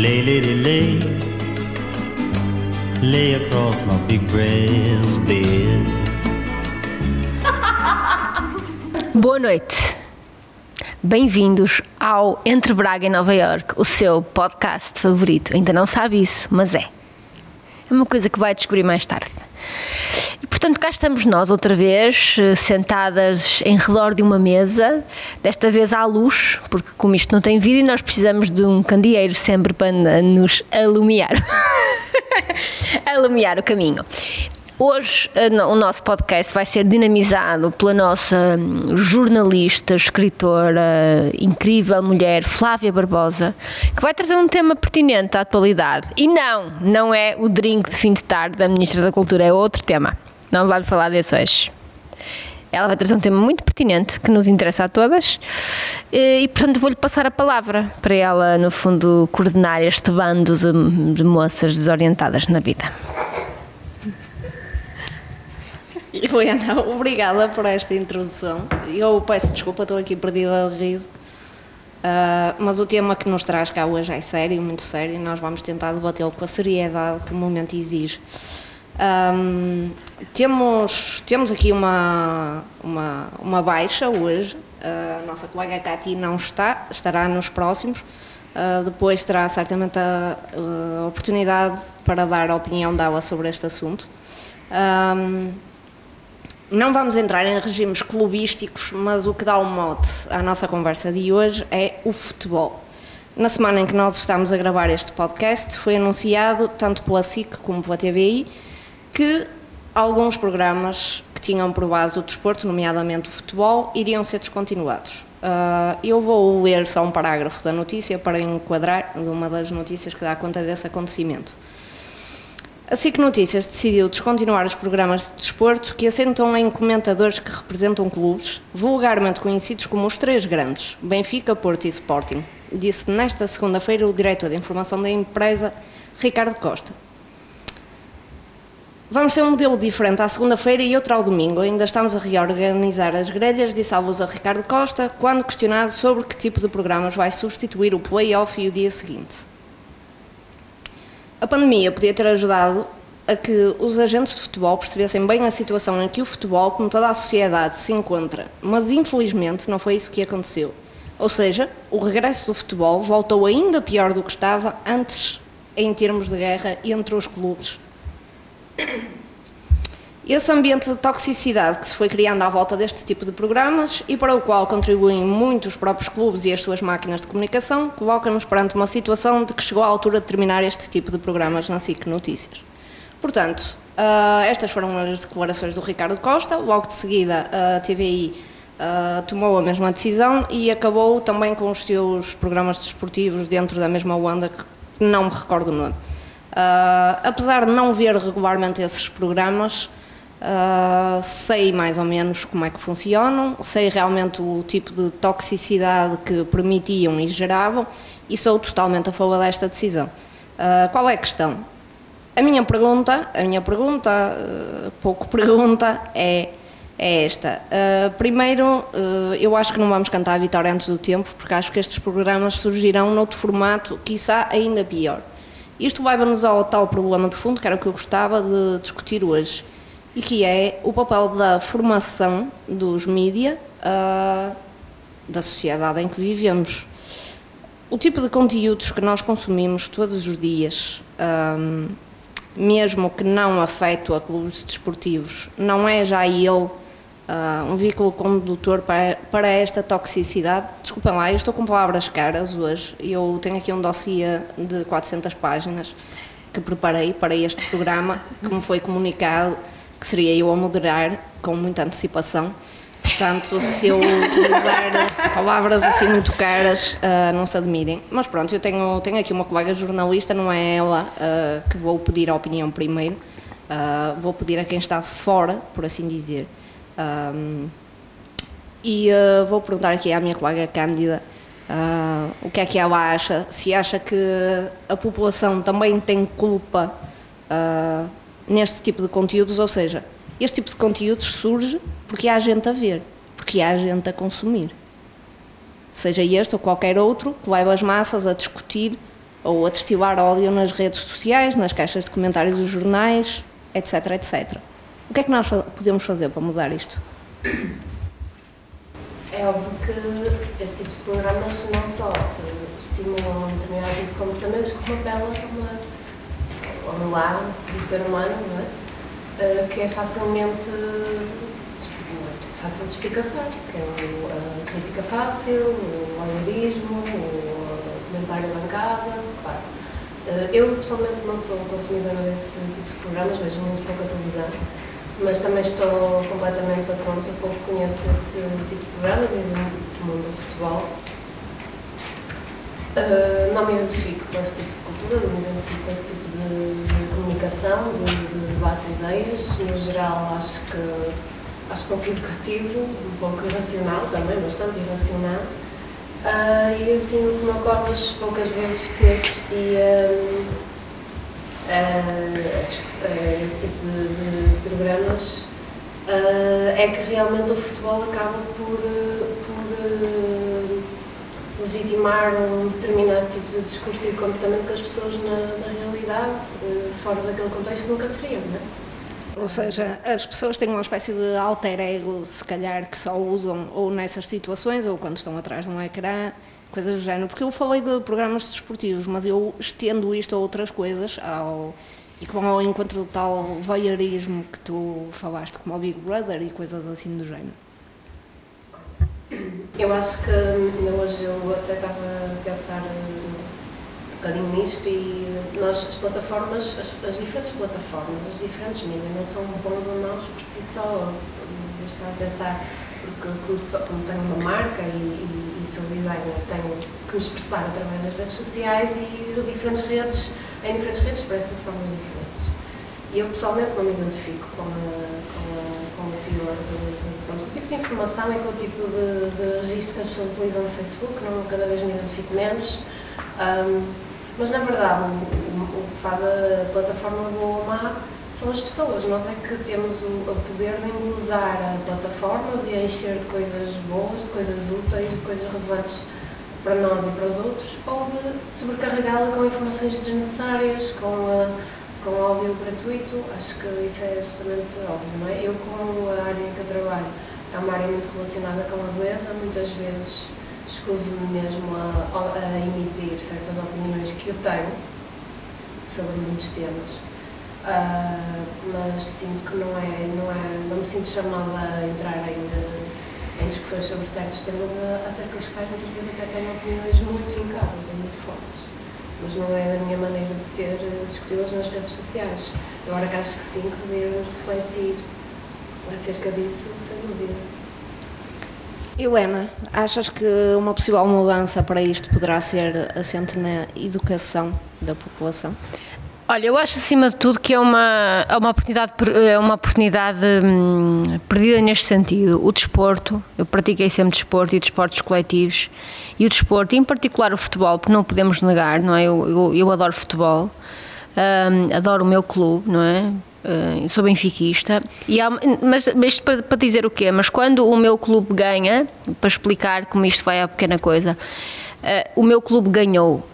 Lay, lady, lay. Lay across my big brass bed. Boa noite. Bem-vindos ao Entre Braga e Nova York, o seu podcast favorito. Ainda não sabe isso, mas é. É uma coisa que vai descobrir mais tarde. E, portanto, cá estamos nós outra vez, eh, sentadas em redor de uma mesa, desta vez à luz, porque como isto não tem vídeo, nós precisamos de um candeeiro sempre para nos alumiar. alumiar o caminho. Hoje eh, o nosso podcast vai ser dinamizado pela nossa hum, jornalista, escritora, incrível mulher Flávia Barbosa, que vai trazer um tema pertinente à atualidade. E não, não é o drink de fim de tarde da Ministra da Cultura, é outro tema. Não vamos falar desse hoje. Ela vai trazer um tema muito pertinente que nos interessa a todas e, portanto, vou-lhe passar a palavra para ela, no fundo, coordenar este bando de, de moças desorientadas na vida. Helena, obrigada por esta introdução. Eu peço desculpa, estou aqui perdida de riso. Uh, mas o tema que nos traz cá hoje é sério, muito sério, e nós vamos tentar debatê-lo com a seriedade que o momento exige. Um, temos, temos aqui uma, uma, uma baixa hoje. Uh, a nossa colega Cati não está, estará nos próximos. Uh, depois terá certamente a, oportunidade para dar a opinião dela sobre este assunto. Um, não vamos entrar em regimes clubísticos, mas o que dá o um mote à nossa conversa de hoje é o futebol. Na semana em que nós estamos a gravar este podcast, foi anunciado, tanto pela SIC como pela TVI, que alguns programas que tinham por base o desporto, nomeadamente o futebol, iriam ser descontinuados. Uh, eu vou ler só um parágrafo da notícia para enquadrar uma das notícias que dá conta desse acontecimento. A SIC Notícias decidiu descontinuar os programas de desporto que assentam em comentadores que representam clubes, vulgarmente conhecidos como os três grandes, Benfica, Porto e Sporting, disse nesta segunda-feira o diretor de informação da empresa, Ricardo Costa. Vamos ter um modelo diferente à segunda-feira e outro ao domingo. Ainda estamos a reorganizar as grelhas, disse a voz a Ricardo Costa, quando questionado sobre que tipo de programas vai substituir o play-off e o dia seguinte. A pandemia podia ter ajudado a que os agentes de futebol percebessem bem a situação em que o futebol, como toda a sociedade, se encontra, mas infelizmente não foi isso que aconteceu. Ou seja, o regresso do futebol voltou ainda pior do que estava antes em termos de guerra entre os clubes. Esse ambiente de toxicidade que se foi criando à volta deste tipo de programas e para o qual contribuem muito os próprios clubes e as suas máquinas de comunicação, coloca-nos perante uma situação de que chegou a altura de terminar este tipo de programas na SIC Notícias. Portanto, uh, estas foram as declarações do Ricardo Costa, logo de seguida a TVI uh, tomou a mesma decisão e acabou também com os seus programas desportivos dentro da mesma onda que não me recordo o nome. Uh, apesar de não ver regularmente esses programas, Uh, sei mais ou menos como é que funcionam, sei realmente o tipo de toxicidade que permitiam e geravam e sou totalmente a favor desta decisão. Uh, qual é a questão? A minha pergunta, a minha pergunta, pouco pergunta, é, é esta. primeiro, eu acho que não vamos cantar a vitória antes do tempo, porque acho que estes programas surgirão noutro formato, quiçá ainda pior. Isto leva-nos ao tal problema de fundo, que era o que eu gostava de discutir hoje e que é o papel da formação dos mídia uh, da sociedade em que vivemos. O tipo de conteúdos que nós consumimos todos os dias, um, mesmo que não afeto a clubes desportivos, não é já ele uh, um veículo condutor para, para esta toxicidade? Desculpem lá, eu estou com palavras caras hoje, eu tenho aqui um dossiê de 400 páginas que preparei para este programa, que me foi comunicado que seria eu a moderar com muita antecipação. Portanto, se eu utilizar palavras assim muito caras, uh, não se admirem. Mas pronto, eu tenho, tenho aqui uma colega jornalista, não é ela uh, que vou pedir a opinião primeiro, uh, vou pedir a quem está de fora, por assim dizer. E vou perguntar aqui à minha colega Cândida o que é que ela acha, se acha que a população também tem culpa neste tipo de conteúdos, ou seja, este tipo de conteúdos surge porque há gente a ver, porque há gente a consumir. Seja este ou qualquer outro que leva as massas a discutir ou a destilar ódio nas redes sociais, nas caixas de comentários dos jornais, etc, etc. O que é que nós podemos fazer para mudar isto? É óbvio que esse tipo de programas não só estimulam um determinado tipo de comportamentos, como apelam para um lado do ser humano, é? Uh, que é facilmente fácil de espicaçar, que é a crítica fácil, o algoritmo, o comentário bancada, claro. Uh, eu pessoalmente não sou consumidora desse tipo de programas, vejo muito pouco a televisão, mas também estou completamente desaponto, pouco conheço esse tipo de programas e do mundo do futebol. Uh, não me identifico com esse tipo de cultura, não me identifico com esse tipo de, comunicação, de, de debate de ideias. No geral, acho que acho pouco educativo, um pouco irracional também, bastante irracional. Uh, e assim, o que me ocorre as poucas vezes que assistia uh, esse tipo de, de programas uh, é que realmente o futebol acaba por, por legitimar um determinado tipo de discurso e de comportamento que as pessoas na, na realidade, fora daquele contexto, nunca teriam, não é? Ou seja, as pessoas têm uma espécie de alter ego, se calhar, que só usam ou nessas situações ou quando estão atrás de um ecrã, coisas do género. Porque eu falei de programas desportivos, mas eu estendo isto a outras coisas, ao, e que vão ao encontro do tal voyeurismo que tu falaste, como o Big Brother e coisas assim do género. Eu acho que hoje eu até estava a pensar bocadinho nisto e nós, as plataformas, as, as, diferentes plataformas, as diferentes mídias não são bons ou maus por si só. Eu estava a pensar, porque como, tenho uma marca e, e, e sou designer, tenho que me expressar através das redes sociais e diferentes redes, em diferentes redes expresso de formas diferentes. E eu pessoalmente não me identifico com, a, com, a, com o teor de, o tipo de informação e com o tipo de, de registro que as pessoas utilizam no Facebook, não, cada vez me identifico menos. Um, mas na verdade, o, o, que faz a plataforma boa ou má são as pessoas. Nós é que temos o, o poder de embelezar a plataforma, de encher de coisas boas, de coisas úteis, de coisas relevantes para nós e para os outros, ou de sobrecarregá-la com informações desnecessárias, com, a, com áudio gratuito. Acho que isso é absolutamente óbvio, não é? Eu, como a área que eu trabalho é uma área muito relacionada com a beleza, muitas vezes escuso-me mesmo a, a, emitir certas opiniões que eu tenho sobre muitos temas, uh, mas sinto que não é, não é, não me sinto chamada a entrar em, em discussões sobre certos temas acerca dos quais muitas vezes até tenho opiniões muito fincadas e muito fortes. Mas não é da minha maneira de ser discuti-las nas redes sociais. Agora que acho que sim, que devemos refletir acerca disso, sem dúvida. Emma, achas que uma possível mudança para isto poderá ser assente na educação da população? Olha, eu acho acima de tudo que é uma, é uma oportunidade, é uma oportunidade hum, perdida neste sentido. O desporto, eu pratiquei sempre desporto e desportos coletivos, e o desporto, em particular o futebol, porque não podemos negar, não é? Eu, eu, eu adoro futebol, hum, adoro o meu clube, não é? Uh, sou benfiquista, e há, mas, isto para, para, dizer o quê? Mas quando o meu clube ganha, para explicar como isto vai à pequena coisa, uh, o meu clube ganhou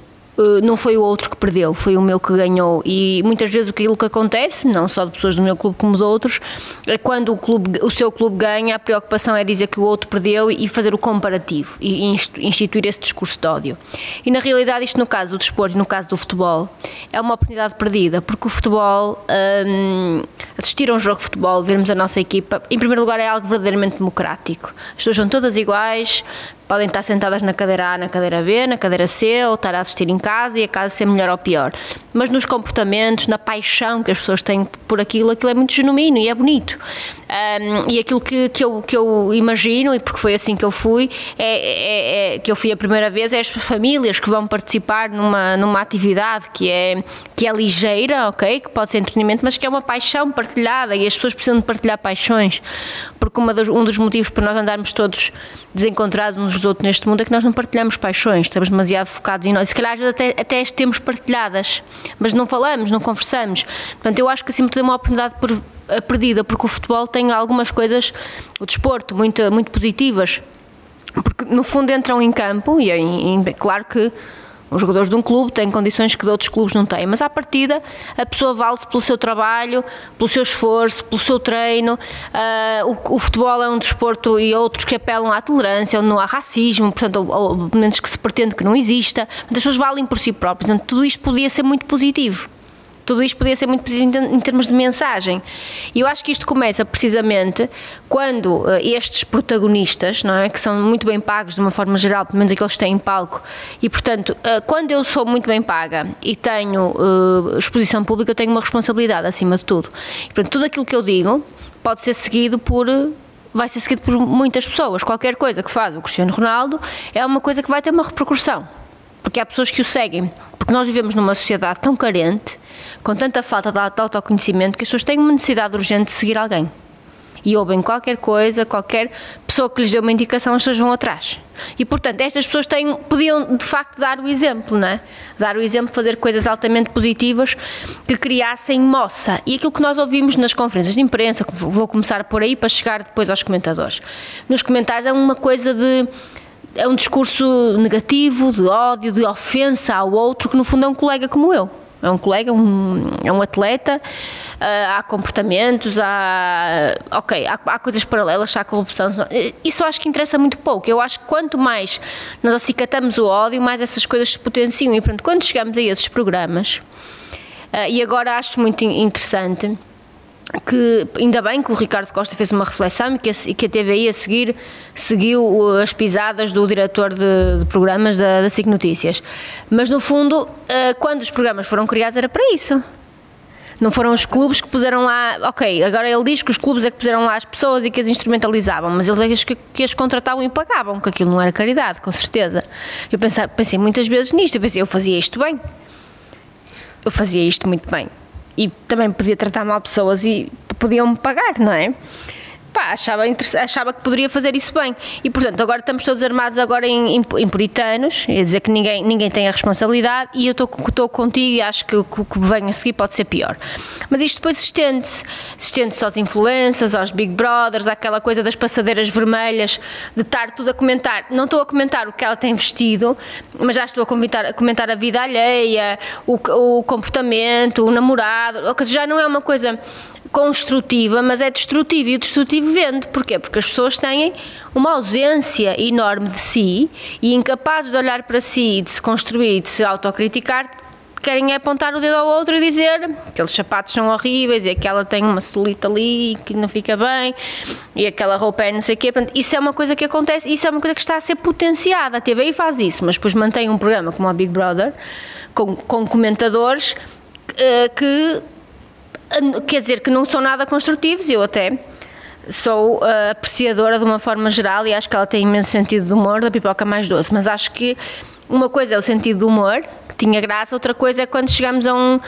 não foi o outro que perdeu, foi o meu que ganhou. E muitas vezes aquilo que acontece, não só de pessoas do meu clube como de outros, é quando o, clube, o seu clube ganha, a preocupação é dizer que o outro perdeu e fazer o comparativo e instituir esse discurso de ódio. E na realidade, isto no caso do desporto e no caso do futebol, é uma oportunidade perdida, porque o futebol, hum, assistir a um jogo de futebol, vermos a nossa equipa, em primeiro lugar é algo verdadeiramente democrático. As pessoas são todas iguais, Podem estar sentadas na cadeira A, na cadeira B, na cadeira C, ou estar a assistir em casa e a casa ser melhor ou pior. Mas nos comportamentos, na paixão que as pessoas têm por aquilo, aquilo é muito genuíno e é bonito. Um, e aquilo que, que, eu, que eu imagino, e porque foi assim que eu fui, é, é, é, que eu fui a primeira vez, é as famílias que vão participar numa, numa atividade que é, que é ligeira, ok? Que pode ser entretenimento, mas que é uma paixão partilhada e as pessoas precisam de partilhar paixões. Porque dos, um dos motivos para nós andarmos todos desencontrados uns dos outros neste mundo é que nós não partilhamos paixões, estamos demasiado focados em nós. Se calhar às vezes até, até as temos partilhadas, mas não falamos, não conversamos. Portanto, eu acho que acima de tudo é uma oportunidade eh, perdida, porque o futebol tem algumas coisas, o desporto, muito, muito positivas, porque no fundo entram em campo, e é, claro que Os jogadores de um clube têm condições que de outros clubes não têm, mas à partida a pessoa vale-se pelo seu trabalho, pelo seu esforço, pelo seu treino. Uh, o, o, futebol é um desporto e outros que apelam à tolerância, onde não há racismo, portanto, ou, ou, pelo menos que se pretende que não exista. Portanto, as pessoas valem por si próprias. Portanto, tudo isto podia ser muito positivo. Tudo isto podia ser muito positivo em termos de mensagem. E eu acho que isto começa precisamente quando uh, estes protagonistas, não é, que são muito bem pagos de uma forma geral, pelo menos aqueles que têm palco, e portanto, uh, quando eu sou muito bem paga e tenho uh, exposição pública, eu tenho uma responsabilidade acima de tudo. E, portanto, tudo aquilo que eu digo pode ser seguido por vai ser seguido por muitas pessoas. Qualquer coisa que faz o Cristiano Ronaldo é uma coisa que vai ter uma repercussão. Porque há pessoas que o seguem. Porque nós vivemos numa sociedade tão carente com tanta falta de autoconhecimento que as pessoas têm uma necessidade urgente de seguir alguém. E ouvem qualquer coisa, qualquer pessoa que lhes dê uma indicação, as pessoas vão atrás. E, portanto, estas pessoas têm, podiam, de facto, dar o exemplo, não é? Dar o exemplo fazer coisas altamente positivas que criassem moça. E aquilo que nós ouvimos nas conferências de imprensa, vou começar por aí para chegar depois aos comentadores. Nos comentários é uma coisa de é um discurso negativo, de ódio, de ofensa ao outro, que no fundo é um colega como eu é um colega, um, é um atleta, uh, há comportamentos, há. Ok, há, há, coisas paralelas, há corrupção. Isso acho que interessa muito pouco. Eu acho que quanto mais nós acicatamos o ódio, mais essas coisas se potenciam. E pronto, quando chegamos a esses programas, uh, e agora acho muito interessante que ainda bem que o Ricardo Costa fez uma reflexão e que a, que a TVI a seguir seguiu as pisadas do diretor de, de programas da, da SIC Notícias. Mas no fundo, uh, quando os programas foram criados era para isso. Não foram os clubes que puseram lá, ok, agora ele diz que os clubes é que puseram lá as pessoas e que as instrumentalizavam, mas eles é que, que as contratavam e pagavam, que aquilo não era caridade, com certeza. Eu pensei, pensei muitas vezes nisto, eu pensei, eu fazia isto bem. Eu fazia isto muito bem e também podia tratar mal pessoas e podiam-me pagar, não é? Pá, achava, achava que poderia fazer isso bem. E, portanto, agora estamos todos armados agora em, em, em puritanos, ia dizer que ninguém, ninguém tem a responsabilidade e eu estou contigo e acho que o que vem a seguir pode ser pior. Mas isto depois estende-se, estende-se aos influencers, aos Big Brothers, àquela coisa das passadeiras vermelhas, de estar tudo a comentar. Não estou a comentar o que ela tem vestido, mas já estou a comentar a, comentar a vida alheia, o, o comportamento, o namorado, já não é uma coisa construtiva, mas é destrutiva. E o destrutivo vende. Porquê? Porque as pessoas têm uma ausência enorme de si e incapazes de olhar para si e de se construir e de se autocriticar, querem é apontar o dedo ao outro e dizer que aqueles sapatos são horríveis e aquela tem uma solita ali que não fica bem e aquela roupa é não sei o quê. Portanto, isso é uma coisa que acontece, isso é uma coisa que está a ser potenciada. A TV faz isso, mas depois mantém um programa como a Big Brother com, com comentadores uh, que quer dizer que não são nada construtivos, eu até sou uh, apreciadora de uma forma geral e acho que ela tem imenso sentido de humor da pipoca mais doce, mas acho que uma coisa é o sentido do humor, que tinha graça, outra coisa é quando chegamos a um,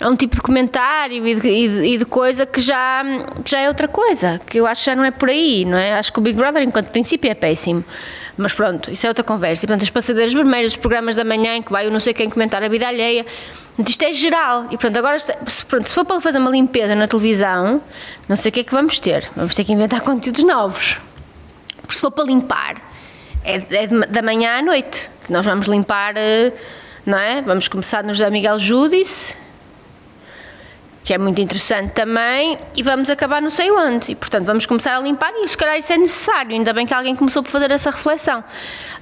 a um tipo de comentário e de, e de, e de coisa que já, que já é outra coisa, que eu acho que já não é por aí, não é? Acho que o Big Brother, enquanto princípio, é péssimo. Mas pronto, isso é outra conversa. E, portanto, as passadeiras vermelhas, os programas da manhã em que vai o não sei quem comentar a vida alheia, isto é geral. E pronto, agora, pronto, se for para fazer uma limpeza na televisão, não sei o que é que vamos ter. Vamos ter que inventar conteúdos novos. Porque se for para limpar, é, é da manhã à noite. Nós vamos limpar, eh, não é? Vamos começar nos da Miguel Júdice, que é muito interessante também, e vamos acabar não sei onde. E, portanto, vamos começar a limpar e, se calhar, isso é necessário. Ainda bem que alguém começou por fazer essa reflexão.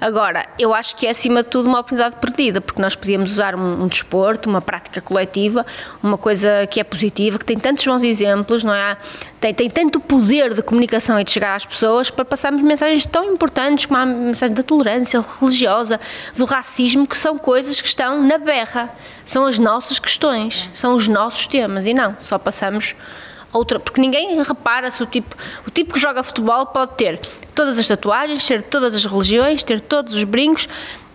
Agora, eu acho que é, acima de tudo, uma oportunidade perdida, porque nós podíamos usar um, um desporto, uma prática coletiva, uma coisa que é positiva, que tem tantos bons exemplos, não é? Tem, tem tanto poder de comunicação e de chegar às pessoas para passarmos mensagens tão importantes como a mensagem da tolerância religiosa, do racismo, que são coisas que estão na berra são as nossas questões, são os nossos temas e não, só passamos outra, porque ninguém repara se o tipo, o tipo que joga futebol pode ter todas as tatuagens, ter todas as religiões, ter todos os brincos,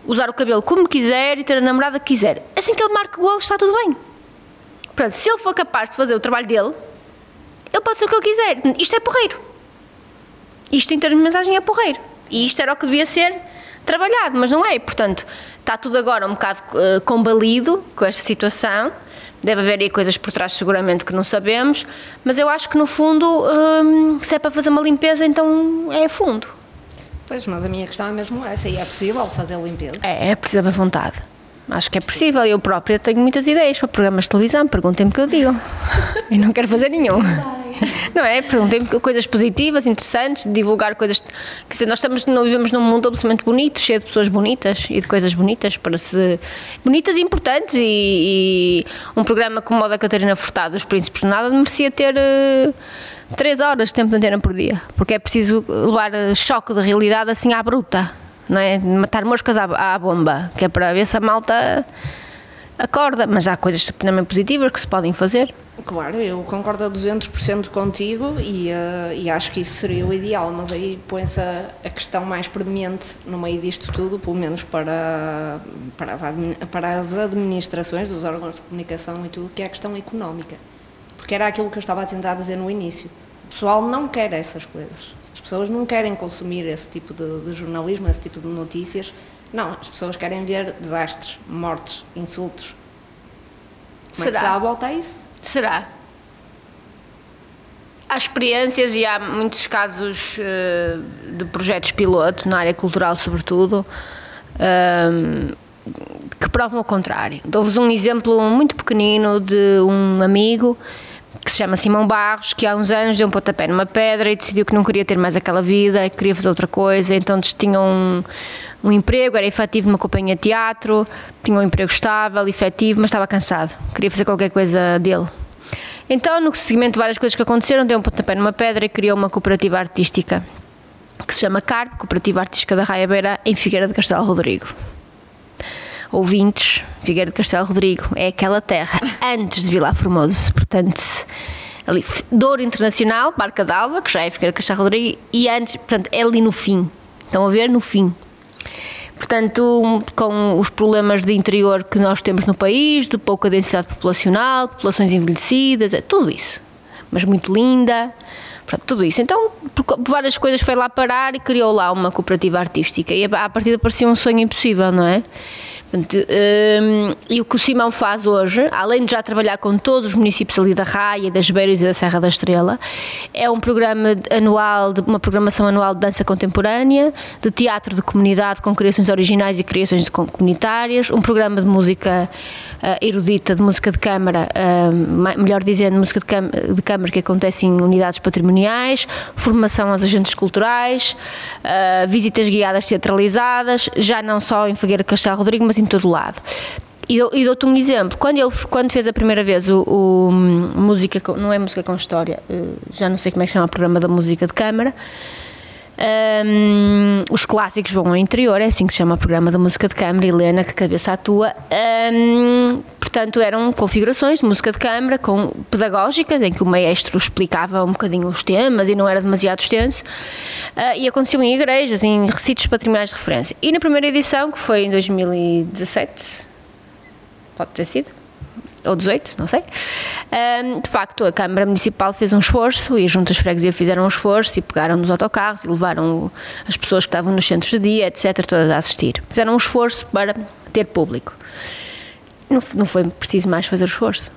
usar o cabelo como quiser e ter a namorada que quiser. Assim que ele marca o golo está tudo bem. Portanto, se ele for capaz de fazer o trabalho dele, ele pode ser o que ele quiser. Isto é porreiro. Isto em termos de mensagem é porreiro. E isto era o que devia ser trabalhado, mas não é. Portanto, está tudo agora um bocado uh, combalido com esta situação. Deve haver aí coisas por trás, seguramente, que não sabemos, mas eu acho que no fundo, um, se é para fazer uma limpeza, então é a fundo. Pois, mas a minha questão é mesmo essa: e é possível fazer a limpeza? É, é preciso haver vontade. Acho que é possível. Eu própria tenho muitas ideias para programas de televisão. Perguntem-me o que eu digo. e não quero fazer nenhum. Não é? Perguntem-me coisas positivas, interessantes, divulgar coisas. Quer dizer, nós estamos, não vivemos num mundo absolutamente bonito, cheio de pessoas bonitas e de coisas bonitas para se. bonitas e importantes. E, e um programa como o da Catarina Furtado, Os Príncipes do Nada, merecia ter. Uh, três horas de tempo de antena por dia, porque é preciso levar choque de realidade assim à bruta não é? Matar moscas à, à bomba, que é para ver se a malta acorda, mas há coisas também positivas que se podem fazer. Claro, eu concordo a 200% contigo e, uh, e acho que isso seria o ideal, mas aí põe-se a, a, questão mais premente no meio disto tudo, pelo menos para, para, as, para as administrações dos órgãos de comunicação e tudo, que é a questão económica. Porque era aquilo que eu estava a tentar dizer no início. O pessoal não quer essas coisas. As pessoas não querem consumir esse tipo de, de jornalismo, esse tipo de notícias. Não, as pessoas querem ver desastres, mortes, insultos. Como Será? é que se dá a volta a isso? Será? Há experiências e há muitos casos uh, de projetos piloto, na área cultural sobretudo, uh, que provam o contrário. Dou-vos um exemplo muito pequenino de um amigo que se chama Simão Barros, que há uns anos deu um pontapé numa pedra e decidiu que não queria ter mais aquela vida, que queria fazer outra coisa, então tinha um, um emprego, era efetivo numa companhia de teatro, tinha um emprego estável, efetivo, mas estava cansado, queria fazer qualquer coisa dele. Então, no seguimento de várias coisas que aconteceram, deu um pontapé numa pedra e criou uma cooperativa artística que se chama CARP, Cooperativa Artística da Raia Beira, em Figueira de Castelo Rodrigo ouvintes, Figueira de Castelo Rodrigo é aquela terra antes de Vila Formoso, portanto, ali, Douro Internacional, Barca d'Alva, que já é Figueira de Castelo Rodrigo, e antes, portanto, é ali no fim. Estão a ver? No fim. Portanto, com os problemas de interior que nós temos no país, de pouca densidade populacional, populações envelhecidas, é tudo isso. Mas muito linda, pronto, tudo isso. Então, por várias coisas foi lá parar e criou lá uma cooperativa artística. E a partir parecia um sonho impossível, não é? Um, e o que o Simão faz hoje, além de já trabalhar com todos os municípios ali da Raia, das Beiras e da Serra da Estrela, é um programa anual, uma programação anual de dança contemporânea, de teatro de comunidade com criações originais e criações comunitárias, um programa de música erudita, de música de câmara, uh, melhor dizendo, música de, de câmara que acontece em unidades patrimoniais, formação aos agentes culturais, uh, visitas guiadas teatralizadas, já não só em Figueira Castelo Rodrigo, mas em todo lado. E, dou-te um exemplo. Quando ele quando fez a primeira vez o, o música, não é música com história, eh, já não sei como é que chama o programa da música de câmara. Um, os clássicos vão ao interior, é assim que se chama o programa da música de câmara, Helena, que cabeça atua. Um, portanto, eram configurações de música de câmara com, pedagógicas, em que o maestro explicava um bocadinho os temas e não era demasiado extenso. Uh, e aconteceu em igrejas, em recítios patrimoniais de referência. E na primeira edição, que foi em 2017, pode ter sido, ou 18, não sei. Um, de facto, a Câmara Municipal fez um esforço e as juntas freguesia fizeram um esforço e pegaram nos autocarros e levaram as pessoas que estavam nos centros de dia, etc., todas a assistir. Fizeram um esforço para ter público. Não, não foi preciso mais fazer esforço.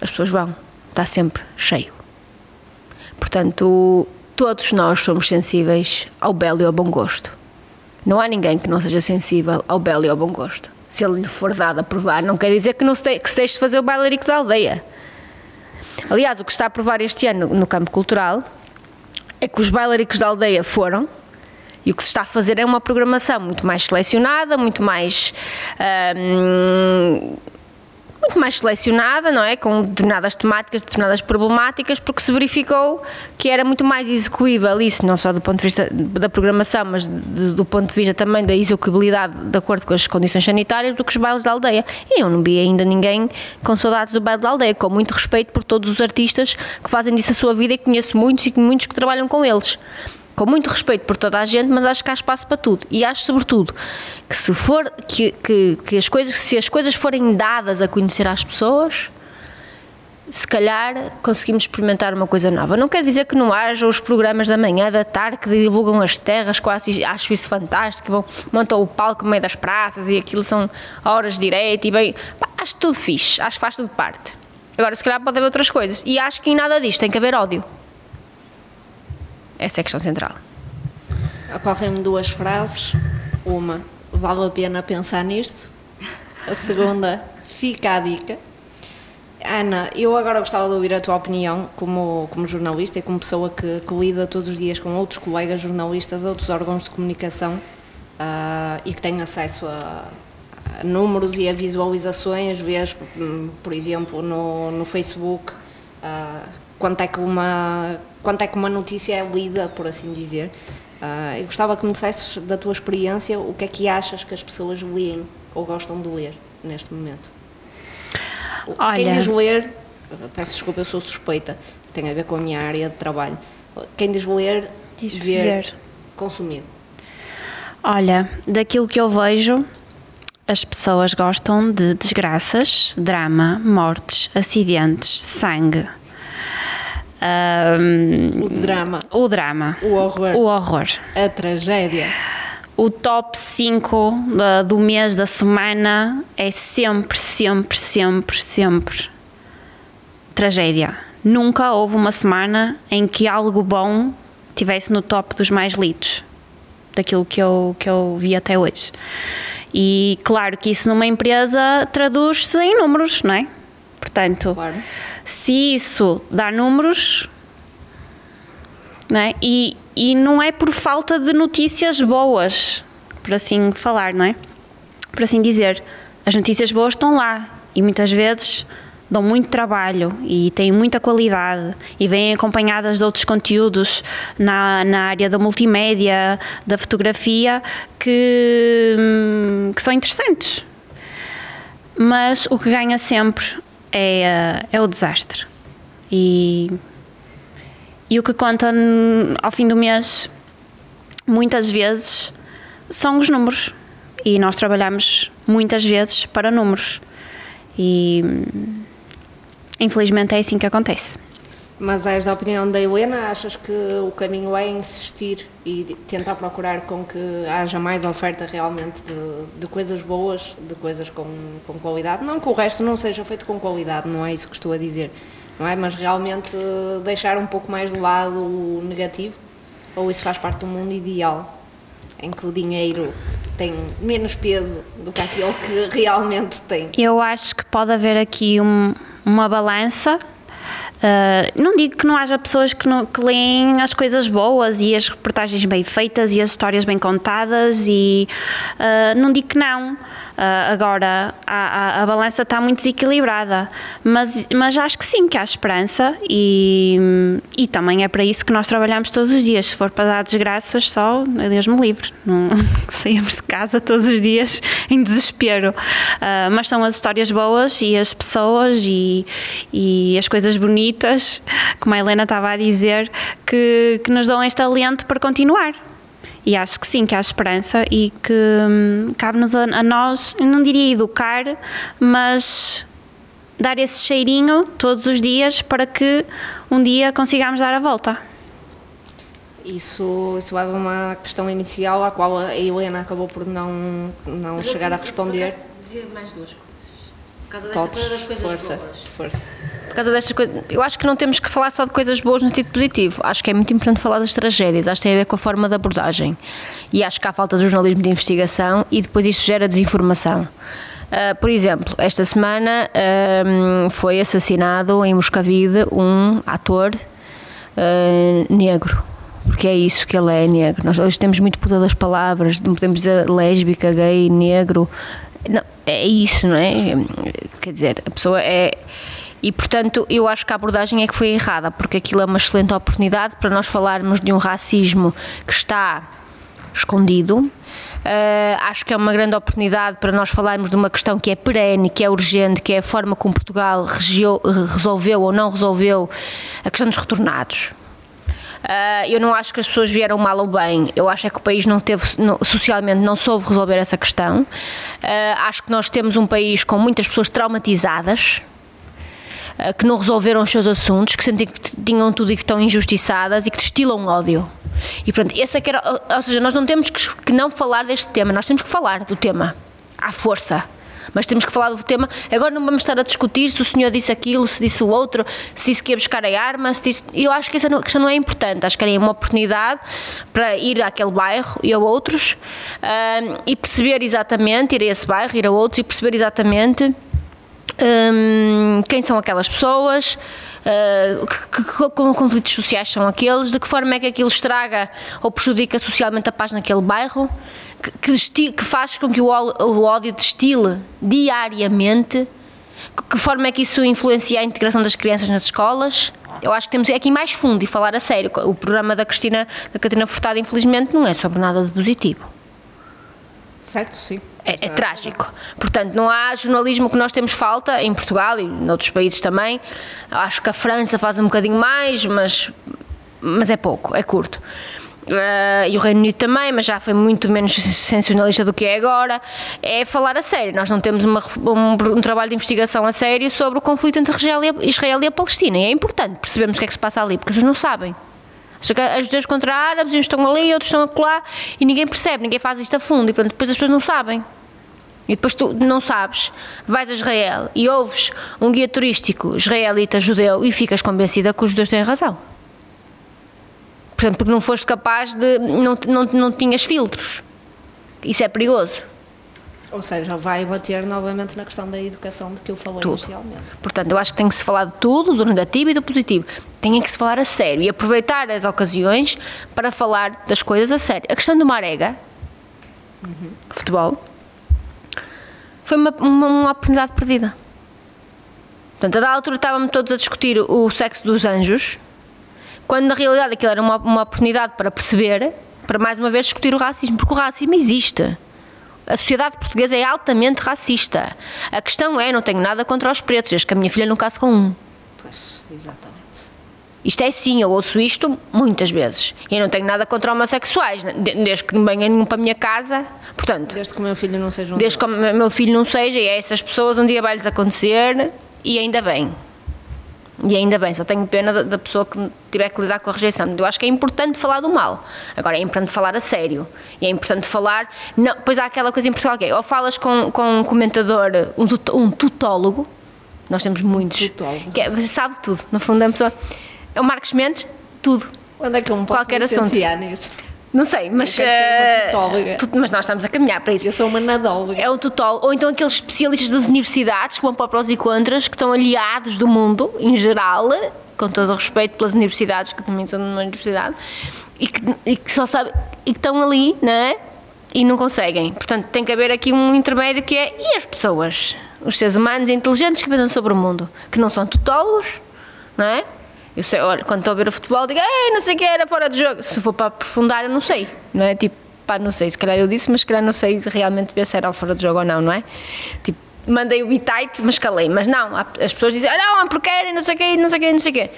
As pessoas vão, está sempre cheio. Portanto, todos nós somos sensíveis ao belo e ao bom gosto. Não há ninguém que não seja sensível ao belo e ao bom gosto se ele lhe for dado a provar, não quer dizer que, não se, que se deixe de fazer o bailarico da aldeia. Aliás, o que está a provar este ano no campo cultural é que os bailaricos da aldeia foram e o que se está a fazer é uma programação muito mais selecionada, muito mais. Hum, muito mais selecionada, não é? Com determinadas temáticas, determinadas problemáticas, porque se verificou que era muito mais execuível isso, não só do ponto de vista da programação, mas do ponto de vista também da execuibilidade de acordo com as condições sanitárias, do que os bailes da aldeia. E eu não vi ainda ninguém com saudades do baile da aldeia, com muito respeito por todos os artistas que fazem disso a sua vida e conheço muitos e muitos que trabalham com eles com muito respeito por toda a gente, mas acho que há espaço para tudo. E acho, sobretudo, que se for que, que, que as coisas, se as coisas forem dadas a conhecer às pessoas, se calhar conseguimos experimentar uma coisa nova. Não quer dizer que não haja os programas da manhã, da tarde, que divulgam as terras, quase acho isso fantástico, vão, montam o palco no meio das praças e aquilo são horas direito e bem. Acho tudo fixe, acho que faz tudo parte. Agora, se calhar pode haver outras coisas. E acho que em nada disto tem que haver ódio. Essa é a questão central. Ocorrem-me duas frases. Uma, vale a pena pensar nisto. A segunda, fica a dica. Ana, eu agora gostava de ouvir a tua opinião como, como jornalista e como pessoa que, que lida todos os dias com outros colegas jornalistas, outros órgãos de comunicação uh, e que tem acesso a, a, números e a visualizações, vês, por exemplo, no, no Facebook, uh, quanto, é que uma, quanto é que uma notícia é lida, por assim dizer. Uh, eu gostava que me dissesses da tua experiência o que é que achas que as pessoas leem ou gostam de ler neste momento. Olha, Quem diz ler, peço desculpa, eu sou suspeita, tem a ver com a minha área de trabalho. Quem diz ler, diz ver, ver, consumir. Olha, daquilo que eu vejo, as pessoas gostam de desgraças, drama, mortes, acidentes, sangue. Um, o drama. O drama. O horror. O horror. A tragédia o top 5 da, do mês, da semana, é sempre, sempre, sempre, sempre tragédia. Nunca houve uma semana em que algo bom tivesse no top dos mais lidos daquilo que eu, que eu vi até hoje. E claro que isso numa empresa traduz-se em números, não é? Portanto, claro. se isso dá números, não é? E, e não é por falta de notícias boas, por assim falar, não é? Por assim dizer. As notícias boas estão lá e muitas vezes dão muito trabalho e têm muita qualidade e vêm acompanhadas de outros conteúdos na, na área da multimédia, da fotografia, que, que são interessantes. Mas o que ganha sempre é, é o desastre. E e o que conta ao fim do mês, muitas vezes, são os números. E nós trabalhamos muitas vezes para números. E infelizmente é assim que acontece. Mas és da opinião da Helena, achas que o caminho é insistir e tentar procurar com que haja mais oferta realmente de, de coisas boas, de coisas com, com qualidade? Não que o resto não seja feito com qualidade, não é isso que estou a dizer não é? Mas realmente deixar um pouco mais de lado o negativo, ou isso faz parte do mundo ideal, em que o dinheiro tem menos peso do que aquilo que realmente tem. Eu acho que pode haver aqui um, uma balança Uh, não digo que não haja pessoas que, não, que leem as coisas boas e as reportagens bem feitas e as histórias bem contadas e uh, não digo que não. Uh, agora, a, a, a, balança está muito desequilibrada, mas, mas acho que sim, que há esperança e, e também é para isso que nós trabalhamos todos os dias. Se for para dar desgraças, só, Deus me livre, não saímos de casa todos os dias em desespero. Uh, mas são as histórias boas e as pessoas e, e as coisas bonitas, como a Helena estava a dizer, que, que nos dão este alento para continuar. E acho que sim, que há esperança e que hum, cabe-nos a, a nós, não diria educar, mas dar esse cheirinho todos os dias para que um dia consigamos dar a volta. Isso, isso leva a uma questão inicial à qual a Helena acabou por não, não chegar a responder. Dizia mais duas coisas. Por causa desta coisa das coisas força, boas. Força por causa destas coisas. Eu acho que não temos que falar só de coisas boas no sentido positivo. Acho que é muito importante falar das tragédias. Acho que tem a ver com a forma de abordagem. E acho que há falta de jornalismo de investigação e depois isso gera desinformação. Uh, por exemplo, esta semana uh, foi assassinado em Moscavide um ator uh, negro porque é isso que ele é, negro. Nós hoje temos muito poder das palavras, não podemos dizer lésbica, gay, negro. Não, é isso, não é? Quer dizer, a pessoa é e, portanto, eu acho que a abordagem é que foi errada, porque aquilo é uma excelente oportunidade para nós falarmos de um racismo que está escondido. Uh, acho que é uma grande oportunidade para nós falarmos de uma questão que é perene, que é urgente, que é a forma como Portugal resolveu ou não resolveu a questão dos retornados. Uh, eu não acho que as pessoas vieram mal ou bem, eu acho é que o país não teve, não, socialmente não soube resolver essa questão. Uh, acho que nós temos um país com muitas pessoas traumatizadas, eh, que não resolveram os seus assuntos, que sentem que tinham tudo e que estão injustiçadas e que destilam ódio. E pronto, essa é que era, ou seja, nós não temos que, que não falar deste tema, nós temos que falar do tema à força. Mas temos que falar do tema. Agora não vamos estar a discutir se o senhor disse aquilo, se disse o outro, se disse que ia buscar a arma. Se disse... Eu acho que essa questão não é importante. Acho que é uma oportunidade para ir àquele bairro e a outros ahm, e perceber exatamente, ir a esse bairro, ir a outros e perceber exatamente hum, quem são aquelas pessoas, uh, que, que- que conflitos sociais são aqueles, de que forma é que aquilo estraga ou prejudica socialmente a paz naquele bairro, que, que faz com que o, o ódio destile diariamente, que, forma é que isso influencia a integração das crianças nas escolas. Eu acho que temos aqui mais fundo e falar a sério. O programa da Cristina, da Catarina Furtado, infelizmente, não é sobre nada de positivo. Certo, sim. É, é trágico. Portanto, não há jornalismo que nós temos falta em Portugal e noutros países também. Acho que a França faz um bocadinho mais, mas, mas é pouco, é curto. Eh, e o Reino Unido também, mas já foi muito menos sensacionalista do que é agora. É falar a sério. Nós não temos uma- um, um trabalho de investigação a sério sobre o conflito entre Israel e a, Palestina. E é importante percebermos o que é que se passa ali, porque pessoas não sabem. Acho que as judeus contra árabes, uns estão ali, outros estão acolá, e ninguém percebe, ninguém faz isto a fundo, e portanto, depois as pessoas não sabem. E depois tu não sabes, vais a Israel e ouves um guia turístico israelita judeu e ficas convencida que os judeus têm razão. Portanto, porque não foste capaz de. não, não, não tinhas filtros. Isso é perigoso. Ou seja, vai bater novamente na questão da educação de que eu falei Tudo. inicialmente. Portanto, eu acho que tem que se falar de tudo, do negativo e do positivo. Tem que se falar a sério e aproveitar as ocasiões para falar das coisas a sério. A questão do Marega, futebol, foi uma, uma, uma oportunidade perdida. Portanto, a da altura estávamos todos a discutir o sexo dos anjos, quando na realidade aquilo era uma, uma oportunidade para perceber, para mais uma vez discutir o racismo, porque o racismo existe. A sociedade portuguesa é altamente racista. A questão é, não tenho nada contra os pretos, desde que a minha filha não case com um. Pois, exatamente. Isto é sim, eu ouço isto muitas vezes. E eu não tenho nada contra homossexuais, né? de- desde que não venham para a minha casa. Portanto, Desde que o meu filho não seja um desde que o meu filho não seja, e a essas pessoas um dia vai-lhes acontecer, e ainda bem. E ainda bem, só tenho pena da, da pessoa que tiver que lidar com a rejeição. Eu acho que é importante falar do mal. Agora, é importante falar a sério. E é importante falar. Não, pois há aquela coisa em Portugal que é: ou falas com, com um comentador, um, um tutólogo, nós temos muitos, tutólogo. que é, sabe tudo. No fundo, é uma pessoa. É o Marcos Mendes, tudo. Onde é que eu me posso Qualquer assunto. nisso? Não sei, mas. Eu quero ser uma eh, tutóloga. tu- mas nós estamos a caminhar para isso. Eu sou uma nadóloga. É o tutólogo, ou então aqueles especialistas das universidades que vão para prós e contras, que estão aliados do mundo, em geral, com todo o respeito pelas universidades, que também são numa universidade, e que, e que só sabem, e que estão ali, não é? E não conseguem. Portanto, tem que haver aqui um intermédio que é, e as pessoas? Os seres humanos inteligentes que pensam sobre o mundo, que não são tutólogos, não é? Eu sei, olha, quando estou a ver o futebol, digo, ei, não sei o que era fora de jogo. Se for para aprofundar, eu não sei, não é? Tipo, pá, não sei, se calhar eu disse, mas se calhar não sei realmente ver se era fora de jogo ou não, não é? Tipo, mandei o bitite, mas calei. Mas não, as pessoas dizem, ah, não, porque era, não sei o quê, e não sei o quê, e não sei o quê.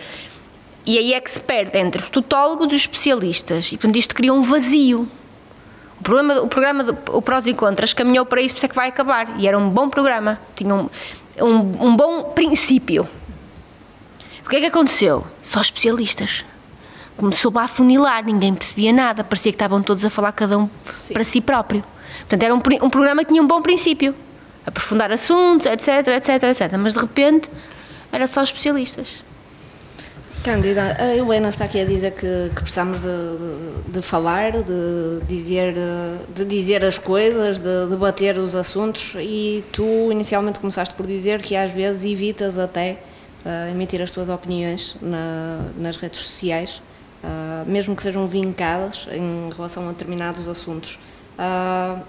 E aí é que se perde entre os tutólogos e os especialistas. E, portanto, isto cria um vazio. O, problema, o programa do o Prós e Contras caminhou para isso, por isso é que vai acabar. E era um bom programa, tinha um, um, um bom princípio. O que é que aconteceu? Só especialistas. Começou a afunilar, ninguém percebia nada, parecia que estavam todos a falar cada um para si próprio. Portanto, era um, um programa que tinha um bom princípio. Aprofundar assuntos, etc, etc, etc. Mas de repente era só especialistas. Cândida, a Helena está aqui a dizer que, que precisamos de, de- de falar, de dizer, de dizer as coisas, de debater os assuntos e tu inicialmente começaste por dizer que às vezes evitas até emitir as tuas opiniões na- nas redes sociais, ah, mesmo que sejam vincadas em relação a determinados assuntos. Ah,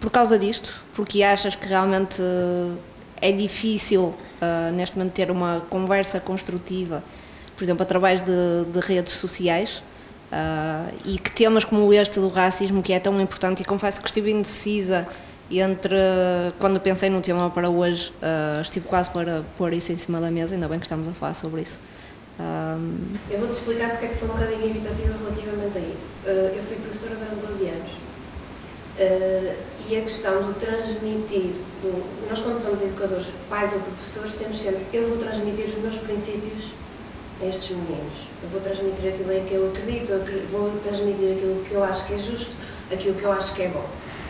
por causa disto, porque achas que realmente é difícil ah, neste momento ter uma conversa construtiva por exemplo, através de, de redes sociais ah, e que temas como este do racismo, que é tão importante, e confesso que estive indecisa entre quando pensei no tema para hoje, ah, estive quase para pôr isso em cima da mesa, ainda bem que estamos a falar sobre isso. Ah, Eu vou-te explicar porque é que sou um bocadinho evitativa relativamente a isso. Eh, eu fui professora durante 12 anos Eh, e a questão do transmitir, do, nós quando somos educadores, pais ou professores, temos sempre, eu vou transmitir os meus princípios a estes meninos. Eu vou transmitir aquilo em que eu acredito, eu vou transmitir aquilo que eu acho que é justo, aquilo que eu acho que é bom.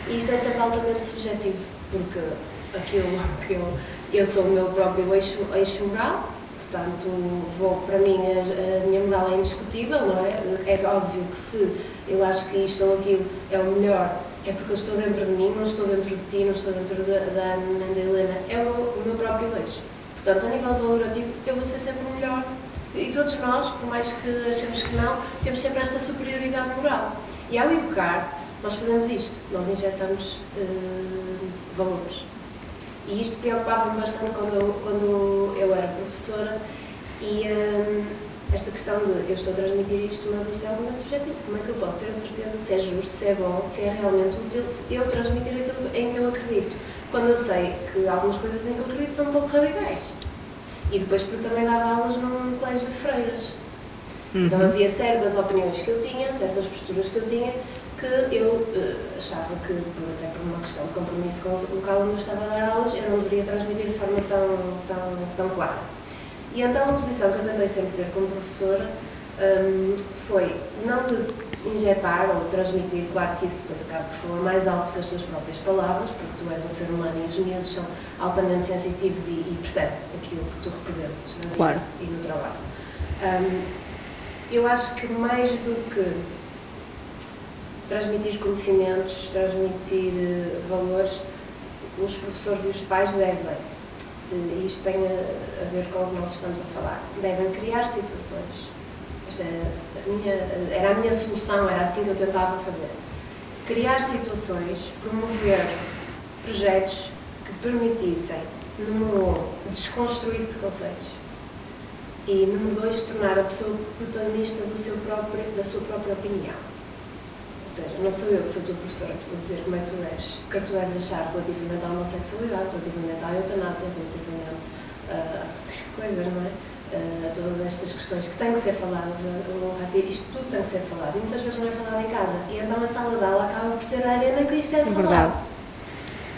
E isso é sempre altamente subjetivo, porque aquilo que eu, eu sou o meu próprio eixo, eixo moral, portanto, vou, para mim, a, a minha moral é indiscutível, não é? É óbvio que se eu acho que isto ou aquilo é o melhor, é porque eu estou dentro de mim, não estou dentro de ti, não estou dentro da, da Ana, da Helena, é o, o meu próprio eixo. Portanto, a nível valorativo, eu vou ser sempre o melhor. E todos nós, por mais que achemos que não, temos sempre esta superioridade moral. E ao educar, nós fazemos isto, nós injetamos uh, valores. E isto preocupava-me bastante quando eu, quando eu era professora e uh, esta questão de eu estou a transmitir isto, mas isto é altamente subjetivo. Como é que eu posso ter a certeza se é justo, se é bom, se é realmente útil, se eu transmitir aquilo em que eu acredito? Quando eu sei que algumas coisas em que eu acredito são um pouco radicais. E depois porque também dava aulas num colégio de freiras. Uhum. Então havia certas opiniões que eu tinha, certas posturas que eu tinha, que eu uh, achava que, até por uma questão de compromisso com o local onde eu estava a dar aulas, eu não deveria transmitir de forma tão, tão, tão clara. E então a posição que eu tentei sempre ter como professora um, foi não de injetar ou transmitir, claro que isso depois acaba por falar mais alto que as tuas próprias palavras, porque tu és um ser humano e os miúdos são altamente sensitivos e, e percebem aquilo que tu representas na claro. e no trabalho. Um, eu acho que mais do que transmitir conhecimentos, transmitir uh, valores, os professores e os pais devem e isto tem a, ver com o que nós estamos a falar, devem criar situações. Esta é era a minha solução, era assim que eu tentava fazer. Criar situações, promover projetos que permitissem, número um, desconstruir preconceitos e, número dois, tornar a pessoa protagonista do seu próprio, da sua própria opinião seja, não sou eu que sou a tua professora que vou dizer como é que tu deves, o que é que tu deves achar relativamente à homossexualidade, relativamente à eutanásia, relativamente uh, a essas coisas, não é? Uh, a todas estas questões que têm que ser faladas, uh, racismo, isto tudo tem que ser falado e muitas vezes não é falado em casa. E então a sala de aula acaba por ser a arena que isto é, é falado. Verdade.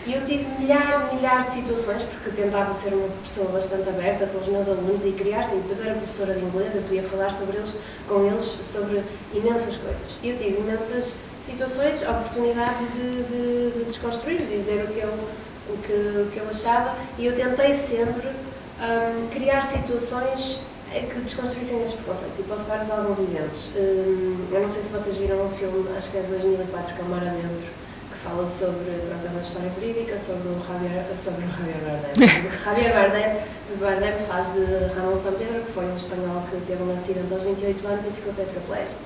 E eu tive milhares e milhares de situações, porque eu tentava ser uma pessoa bastante aberta com os meus alunos e criar-se, depois era professora de inglês, eu podia falar sobre eles, com eles sobre imensas coisas. E eu tive imensas situações, oportunidades de, de, de desconstruir, de dizer o que, eu, o, que, o que eu achava e eu tentei sempre um, criar situações que desconstruíssem esses preconceitos e posso dar-vos alguns exemplos. Um, eu não sei se vocês viram um filme, acho que é de 2004, que é fala sobre, pronto, é uma história verídica sobre o Javier, sobre o Javier Bardem. Javier Bardem, Bardem faz de Ramon San Pedro, que foi um espanhol que teve um acidente aos 28 anos e ficou tetraplégico.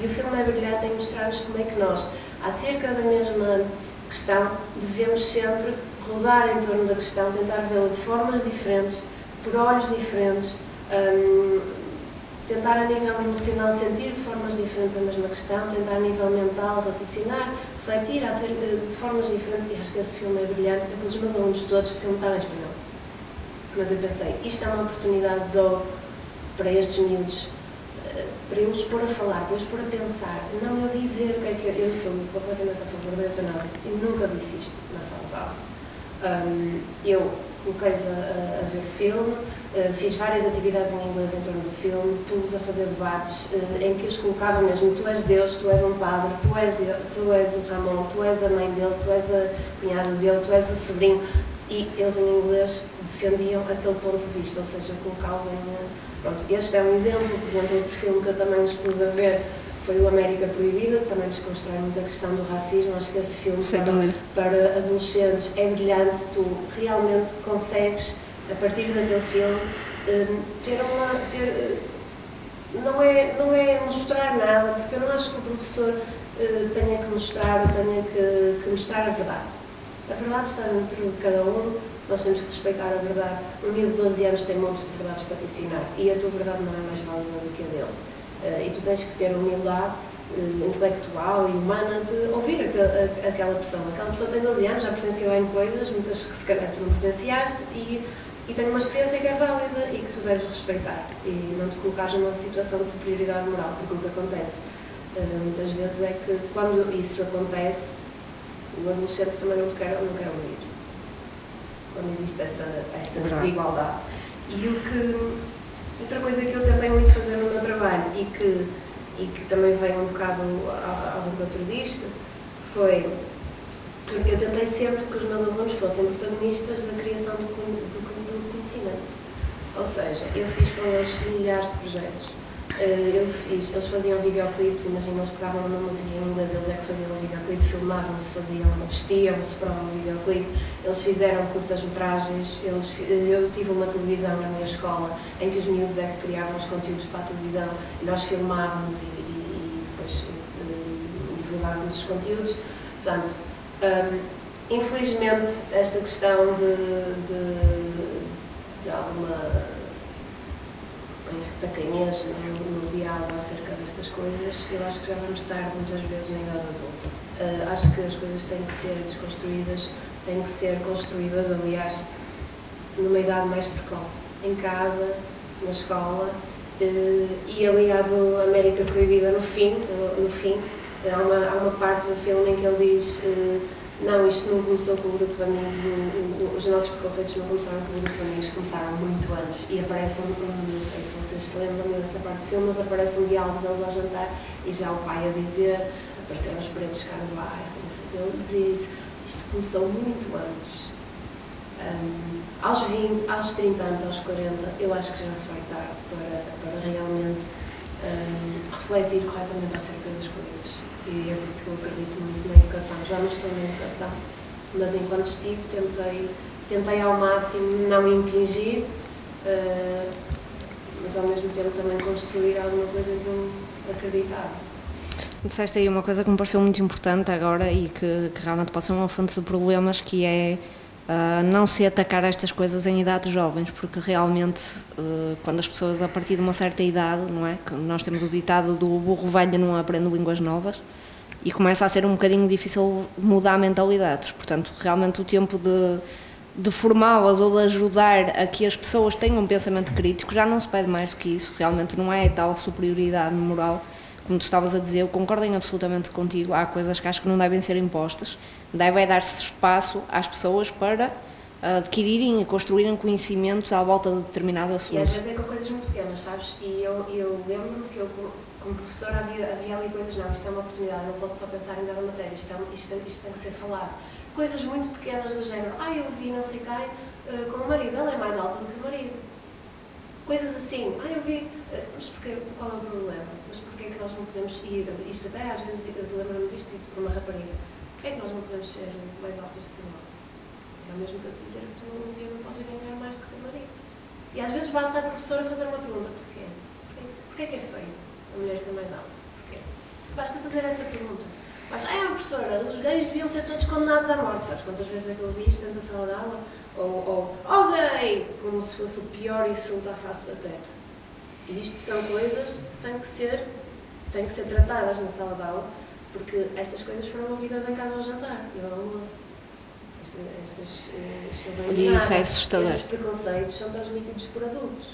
E o filme é brilhante em mostrar-nos como é que nós, acerca da mesma questão, devemos sempre rodar em torno da questão, tentar vê-la de formas diferentes, por olhos diferentes, um, tentar a nível emocional sentir de formas diferentes a mesma questão, tentar a nível mental raciocinar, refletir acerca de formas diferentes. E acho que esse filme é brilhante. Eu pus os meus alunos todos, o filme estava em espanhol. Mas eu pensei, isto é uma oportunidade de para estes miúdos para eu os pôr a falar, para eu os pôr a pensar, não eu dizer o que é que eu, eu sou completamente a favor da eutanásia. Eu nunca disse isto na sala de aula. Um, eu coloquei-os a, a, ver filme, uh, fiz várias atividades em inglês em torno do filme, pus-os a fazer debates uh, em que os colocava mesmo: tu és Deus, tu és um padre, tu és, tu és o Ramon, tu és a mãe dele, tu és a cunhada dele, tu és o sobrinho. E eles em inglês defendiam aquele ponto de vista, ou seja, colocá-los em Pronto, este é um exemplo, por exemplo, outro filme que eu também nos pus a ver foi o América Proibida, que também desconstrói muito a questão do racismo. Acho que esse filme para, para, adolescentes é brilhante. Tu realmente consegues, a partir daquele filme, hum, ter uma. Ter, eh, não, é, não é mostrar nada, porque eu não acho que o professor eh, tenha que mostrar ou tenha que, que mostrar a verdade. A verdade está dentro de cada um nós temos que respeitar a verdade. Um miúdo de 12 anos tem montes de verdades para te ensinar e a tua verdade não é mais válida do que a dele. E tu tens que ter humildade intelectual e humana de ouvir aquela, aquela pessoa. Aquela pessoa tem 12 anos, já presenciou em coisas, muitas que se calhar tu não presenciaste e, e tem uma experiência que é válida e que tu deves respeitar e não te colocares numa situação de superioridade moral, porque o que acontece uh, muitas vezes é que quando isso acontece, o adolescente também não, te quer, não quer ouvir quando existe essa, essa desigualdade. E o que, outra coisa que eu tentei muito fazer no meu trabalho e que, e que também veio um bocado ao, encontro disto foi eu tentei sempre que os meus alunos fossem protagonistas da criação do, do, do conhecimento. Ou seja, eu fiz com eles milhares de projetos. Eh, Eu fiz, eles faziam videoclipes, imagina, eles pegavam uma música em inglês, eles é que faziam o videoclipe, filmavam-se, faziam, vestiam-se para o videoclipe, eles fizeram curtas-metragens, eh, eu tive uma televisão na minha escola em que os miúdos é que criavam os conteúdos para a televisão e nós filmávamos e, e- e depois eh, divulgávamos os conteúdos. Portanto, hum, infelizmente, esta questão de, de alguma tacanhez no, no diálogo acerca destas coisas, eu acho que já vamos tarde muitas vezes na idade adulta. Ah, acho que as coisas têm que ser desconstruídas, têm que ser construídas, aliás, numa idade mais precoce, em casa, na escola, eh, e aliás o América Proibida no fim, no fim há uma, há uma parte do filme em que ele diz eh, não, isto não começou com o grupo de amigos, o- o- os nossos preconceitos não começaram com o grupo de amigos, começaram muito antes e aparece, um, não sei se vocês se lembram dessa parte do filme, mas aparece um diálogo deles ao jantar e já o pai a dizer, apareceram os pretos cá no bairro, não sei ele dizia isso, isto começou muito antes. Hum, aos 20, aos 30 anos, aos 40, eu acho que já se vai tarde para, para realmente hum, refletir corretamente acerca das coisas. E é por isso que eu acredito muito na educação. Já não estou na educação, mas enquanto estive, tentei, tentei ao máximo não impingir, eh, mas ao mesmo tempo também construir alguma coisa que eu acreditava. Disseste aí uma coisa que me pareceu muito importante agora e que, que realmente pode ser uma fonte de problemas, que é ah, não se atacar estas coisas em idades jovens, porque realmente ah, quando as pessoas a partir de uma certa idade, não é? Que nós temos o ditado do burro velho não aprende línguas novas e começa a ser um bocadinho difícil mudar mentalidades. Portanto, realmente o tempo de, de formá-las ou de ajudar a que as pessoas tenham um pensamento crítico já não se pede mais do que isso. Realmente não é tal superioridade moral como tu estavas a dizer, eu concordo absolutamente contigo. Há coisas que acho que não devem ser impostas. Deve é dar-se espaço às pessoas para ah, adquirirem e construírem conhecimentos à volta de determinado E às assunto. vezes é com coisas muito pequenas, sabes? E eu, eu lembro-me que eu, como- professora, havia, havia ali coisas, não, isto é uma oportunidade, não posso só pensar em dar a matéria, isto, é, isto, isto tem que ser falado. Coisas muito pequenas do género, ah, eu vi não sei quem eh, com o marido, ela é mais alta do que o marido. Coisas assim, ah, eu vi, eh, mas porquê, qual é o problema? Mas porquê é que nós não podemos ir, isto até às vezes eu lembro-me disto dito por uma rapariga, é que nós não podemos ser mais altas do que o homem? É o mesmo que eu te dizer que tu um dia não podes ganhar mais do que o teu marido. E às vezes basta a professora fazer uma pergunta: porquê? Porquê, que é feio a mulher ser mais alta? Porquê? Basta fazer essa pergunta. Basta, ah, professora, os gays deviam ser todos condenados à morte. Sabes quantas vezes é que eu ouvi isto dentro da sala de aula? Ou, ou oh gay! Como se fosse o pior insulto à face da terra. E isto são coisas que têm que ser, têm que ser tratadas na sala de aula, porque estas coisas foram ouvidas em casa ao jantar e ao almoço. Estas, estas, eh, E isso nada. é assustador. Estes preconceitos são transmitidos por adultos.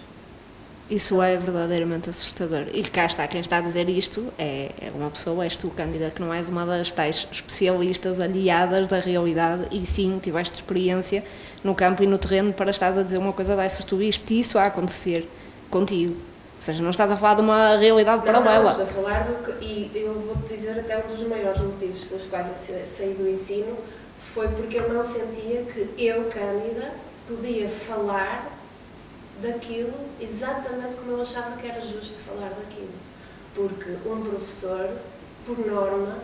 Isso é verdadeiramente assustador. E cá está, quem está a dizer isto é, é uma pessoa, és tu, Cândida, que não és uma das tais especialistas aliadas da realidade e sim tiveste experiência no campo e no terreno para estás a dizer uma coisa dessas. Tu viste isso a acontecer contigo. Ou seja, não estás a falar de uma realidade Não, não, paralela. estou a falar do que, e eu vou-te dizer até um dos maiores motivos pelos quais eu sa- saí do ensino foi porque eu não sentia que eu, Cândida, podia falar daquilo exatamente como eu achava que era justo falar daquilo. Porque um professor, por norma,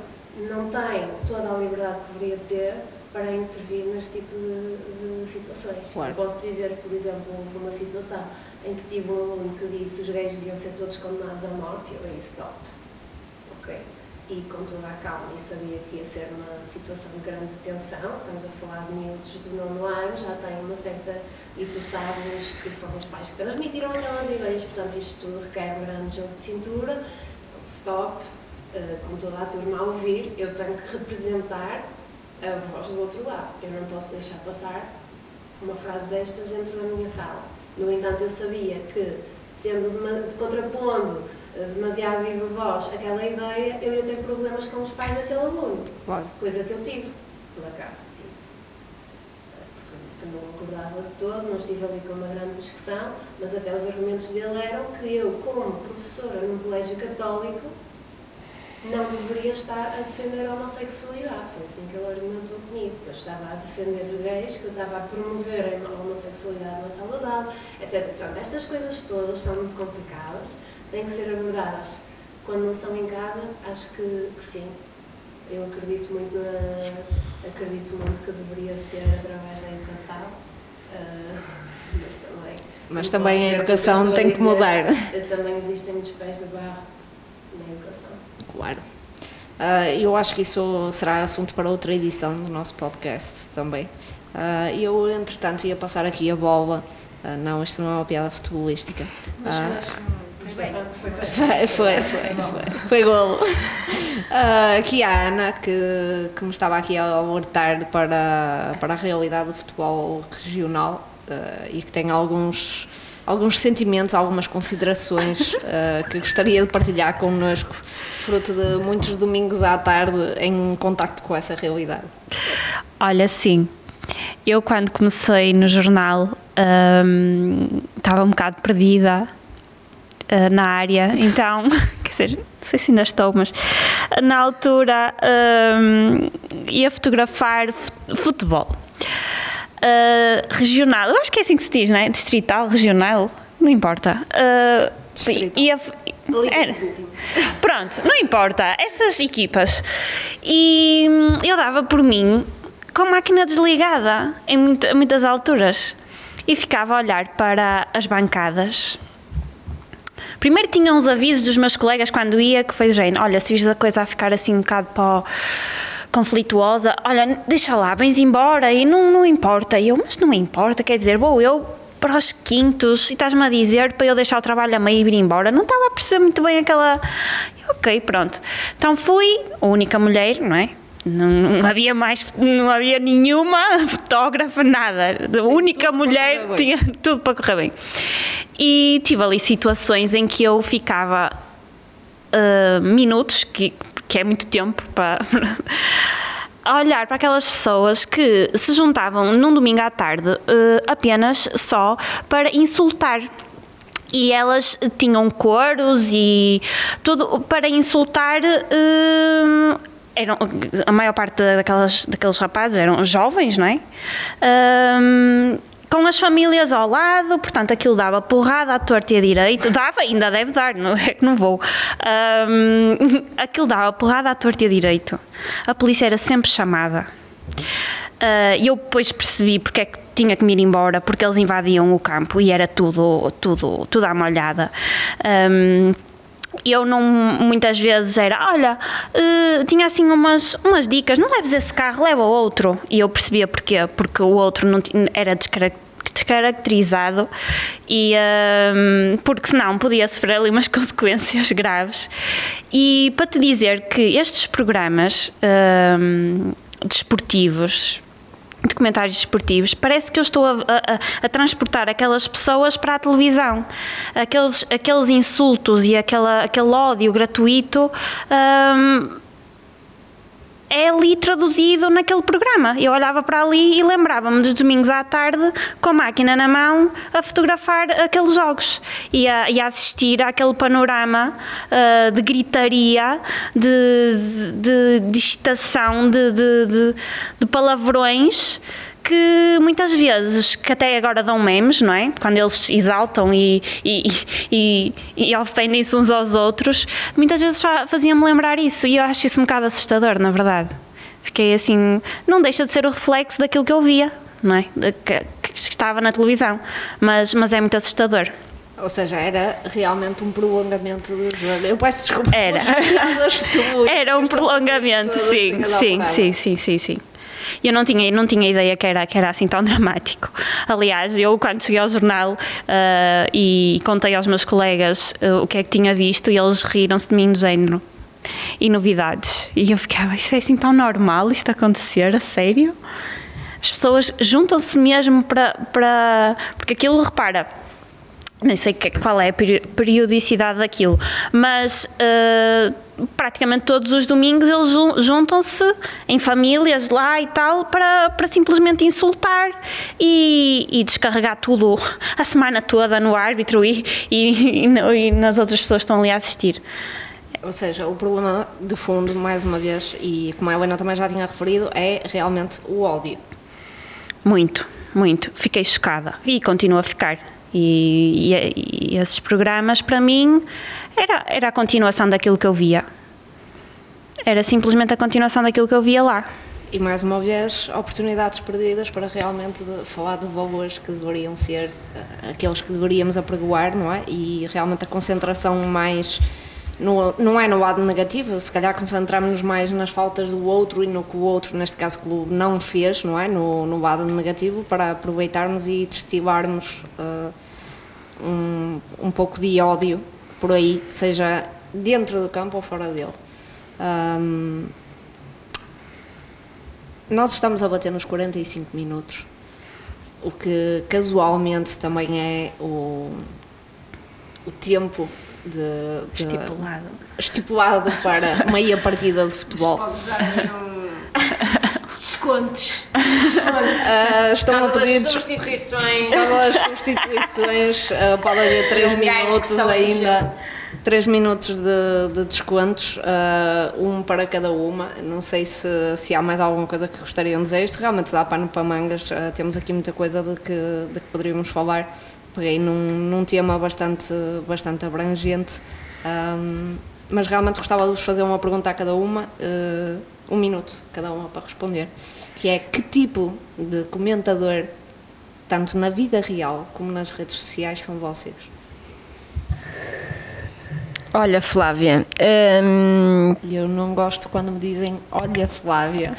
não tem toda a liberdade que deveria ter para intervir neste tipo de, de situações. Claro. Eu posso dizer que, por exemplo, houve uma situação em que tive um aluno que disse os gays deviam ser todos condenados à morte e eu aí stop. Ok. E com toda a calma e sabia que ia ser uma situação de grande tensão, estamos a falar de miúdos do nono ano, já têm uma certa. E tu sabes que foram os pais que transmitiram aquelas ideias, portanto isto tudo requer um grande jogo de cintura, stop, eh, com toda a turma a ouvir, eu tenho que representar a voz do outro lado. Eu não posso deixar passar uma frase destas dentro da minha sala. No entanto, eu sabia que, sendo dema- contrapondo demasiado viva voz aquela ideia, eu ia ter problemas com os pais daquele aluno. Claro. Coisa que eu tive, por acaso tive. Eh, Porque eu disse que não acordava de todo, não estive ali com uma grande discussão, mas até os argumentos dele eram que eu, como professora num colégio católico, não deveria estar a defender a homossexualidade. Foi assim que ele argumentou comigo. Eu estava a defender gays, que eu estava a promover a homossexualidade na sala de aula, etc. Portanto, estas coisas todas são muito complicadas, têm que ser abordadas quando não são em casa. Acho que, que sim. Eu acredito muito, na, acredito muito que deveria ser através da educação. Uh, mas também. Mas também a educação tem que mudar. Também existem muitos pés de barro na educação. Claro. Uh, eu acho que isso será assunto para outra edição do nosso podcast também. Uh, eu, entretanto, ia passar aqui a bola. Uh, não, isto não é uma piada futebolística. Mas, mas, foi, foi, foi, foi, foi golo. aqui a Ana, que, que me estava aqui a alertar para, para a realidade do futebol regional e que tem alguns, alguns sentimentos, algumas considerações que gostaria de partilhar connosco fruto de muitos domingos à tarde em contacto com essa realidade? Olha, sim. Eu, quando comecei no jornal, um, estava um bocado perdida uh, na área, então, quer dizer, não sei se ainda estou, mas na altura um, ia fotografar futebol. Uh, regional, eu acho que é assim que se diz, não é? Distrital, regional, não importa. Uh, ia, era. Pronto, não importa, essas equipas. E hum, eu dava por mim com a máquina desligada em muita, muitas alturas e ficava a olhar para as bancadas. Primeiro tinha uns avisos dos meus colegas quando ia, que foi gente, olha, se vis a coisa a ficar assim um bocado para conflituosa, olha, deixa lá, vens embora e não, não importa. E eu, mas não importa, quer dizer, vou eu para os quintos e estás-me a dizer para eu deixar o trabalho a meio e vir embora. Não estava a perceber muito bem aquela. Ok, pronto. Então fui, a única mulher, não é? Não, não, havia mais, não havia nenhuma fotógrafa, nada. A única mulher tinha tudo para correr bem. E tive ali situações em que eu ficava uh, minutos, que, que é muito tempo para a olhar para aquelas pessoas que se juntavam num domingo à tarde uh, apenas só para insultar e elas tinham coros e tudo para insultar. Uh, eram, a maior parte daquelas, daqueles rapazes eram jovens, não é? Uh, com as famílias ao lado, portanto aquilo dava porrada à torta e à direita, dava, ainda deve dar, não é que não vou. Um, aquilo dava porrada à torta e à direita. A polícia era sempre chamada. E uh, eu depois percebi porque é que tinha que me ir embora, porque eles invadiam o campo e era tudo, tudo, tudo à molhada. Um, eu não muitas vezes era, olha, uh, tinha assim umas, umas dicas, não leves esse carro, leva outro. E eu percebia porquê, porque o outro não era descaracterizado descaracterizado e um, porque senão podia sofrer ali umas consequências graves. E para te dizer que estes programas um, desportivos documentários desportivos, parece que eu estou a, a, a, transportar aquelas pessoas para a televisão. Aqueles, aqueles insultos e aquela, aquele ódio gratuito. Um, é ali traduzido naquele programa. Eu olhava para ali e lembrava-me dos domingos à tarde, com a máquina na mão, a fotografar aqueles jogos e a, e a assistir àquele panorama uh, de gritaria, de, de, de excitação, de, de, de palavrões que muitas vezes, que até agora dão memes, não é? Quando eles exaltam e, e, e, e ofendem-se uns aos outros, muitas vezes faziam-me lembrar isso e eu acho isso um bocado assustador, na verdade. Fiquei assim, não deixa de ser o reflexo daquilo que eu via, não é? Que, que estava na televisão, mas, mas é muito assustador. Ou seja, era realmente um prolongamento do jogo. Eu peço desculpa. Era. Era um prolongamento, sim, sim, sim, sim, sim, sim. E eu não tinha, não tinha ideia que era, que era assim tão dramático. Aliás, eu quando cheguei ao jornal uh, e contei aos meus colegas uh, o que é que tinha visto e eles riram-se de mim do género. E novidades. E eu ficava, isto é assim tão normal isto acontecer, a sério? As pessoas juntam-se mesmo para, para. Porque aquilo, repara, nem sei qual é a periodicidade daquilo, mas uh, praticamente todos os domingos eles juntam-se em famílias lá e tal para, para simplesmente insultar e, e descarregar tudo a semana toda no árbitro e, e, e, nas outras pessoas que estão ali a assistir. Ou seja, o problema de fundo, mais uma vez, e como a Helena também já tinha referido, é realmente o ódio. Muito, muito. Fiquei chocada e continuo a ficar. E, e- e esses programas, para mim, era, era a continuação daquilo que eu via. Era simplesmente a continuação daquilo que eu via lá. E mais uma vez, oportunidades perdidas para realmente de- falar de valores que deveriam ser eh, aqueles que deveríamos apregoar, não é? E realmente a concentração mais. No, não é no lado negativo, se calhar concentramos-nos mais nas faltas do outro e no que o outro, neste caso, o clube não fez, não é? No, no lado negativo, para aproveitarmos e destilarmos eh, um, um pouco de ódio por aí, seja dentro do campo ou fora dele. Ahm, nós estamos a bater nos 45 minutos, o que casualmente também é o, o tempo de, de- Estipulado. estipulado para meia partida de futebol. Podes dar um... descontos. Ah, estão a pedir des- substituições. substituições, ah, pode haver 3 um gajo que minutos ainda. 3 minutos de, de descontos, ah, um para cada uma. Não sei se, se há mais alguma coisa que gostariam de dizer. Isto realmente dá pano para mangas. ah, temos aqui muita coisa de que, de que poderíamos falar. Peguei num, num tema bastante, bastante abrangente. ahm, mas realmente gostava de vos fazer uma pergunta a cada uma, ah, um minuto cada uma para responder, que é que tipo de comentador, tanto na vida real como nas redes sociais, são vocês? Olha, Flávia, hum, eu não gosto quando me dizem, olha Flávia.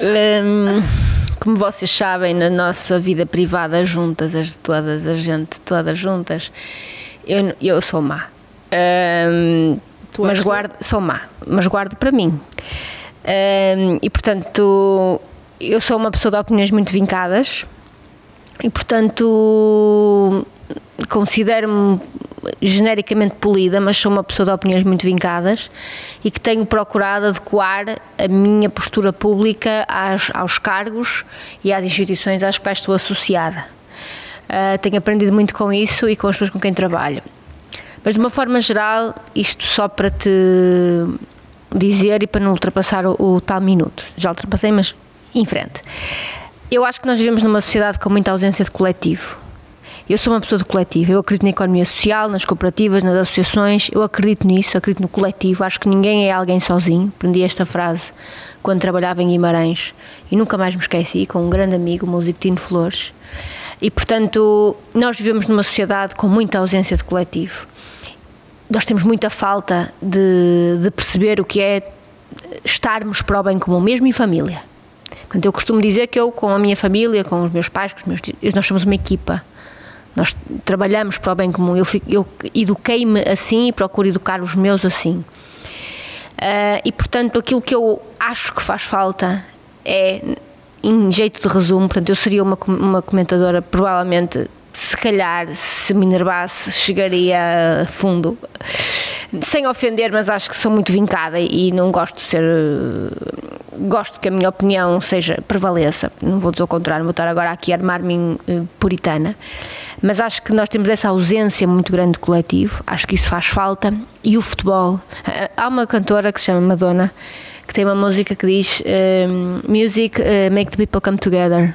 hum, como vocês sabem, na nossa vida privada, juntas, as todas, a gente todas juntas, eu, eu sou má. Tu mas guardo, sou má, mas guardo para mim. Hum, e portanto, eu sou uma pessoa de opiniões muito vincadas e portanto considero-me genericamente polida, mas sou uma pessoa de opiniões muito vincadas e que tenho procurado adequar a minha postura pública aos cargos e às instituições às quais estou associada. Ah, tenho aprendido muito com isso e com as pessoas com quem trabalho. Mas de uma forma geral, isto só para te dizer e para não ultrapassar o, o tal minuto. Já ultrapassei, mas em frente. Eu acho que nós vivemos numa sociedade com muita ausência de coletivo. Eu sou uma pessoa de coletivo, eu acredito na economia social, nas cooperativas, nas associações, eu acredito nisso, acredito no coletivo, acho que ninguém é alguém sozinho. Aprendi esta frase quando trabalhava em Guimarães e nunca mais me esqueci, com um grande amigo, o músico Tino Flores. E portanto, nós vivemos numa sociedade com muita ausência de coletivo nós temos muita falta de, de perceber o que é estarmos para o bem comum, mesmo em família. Portanto, eu costumo dizer que eu, com a minha família, com os meus pais, com os meus nós somos uma equipa. Nós trabalhamos para o bem comum. Eu, eu eduquei-me assim e procuro educar os meus assim. Ah, e, portanto, aquilo que eu acho que faz falta é, em jeito de resumo, portanto, eu seria uma, uma comentadora, provavelmente, se calhar, se me enervasse, chegaria a fundo. Sem ofender, mas acho que sou muito vincada e não gosto de ser. Eh, Gosto que a minha opinião seja prevaleça. Não vou dizer o contrário, vou estar agora aqui a armar-me eh, puritana. Mas acho que nós temos essa ausência muito grande de coletivo. Acho que isso faz falta. E o futebol. Eh, Há uma cantora que se chama Madonna que tem uma música que diz eh, Music eh, make the people come together.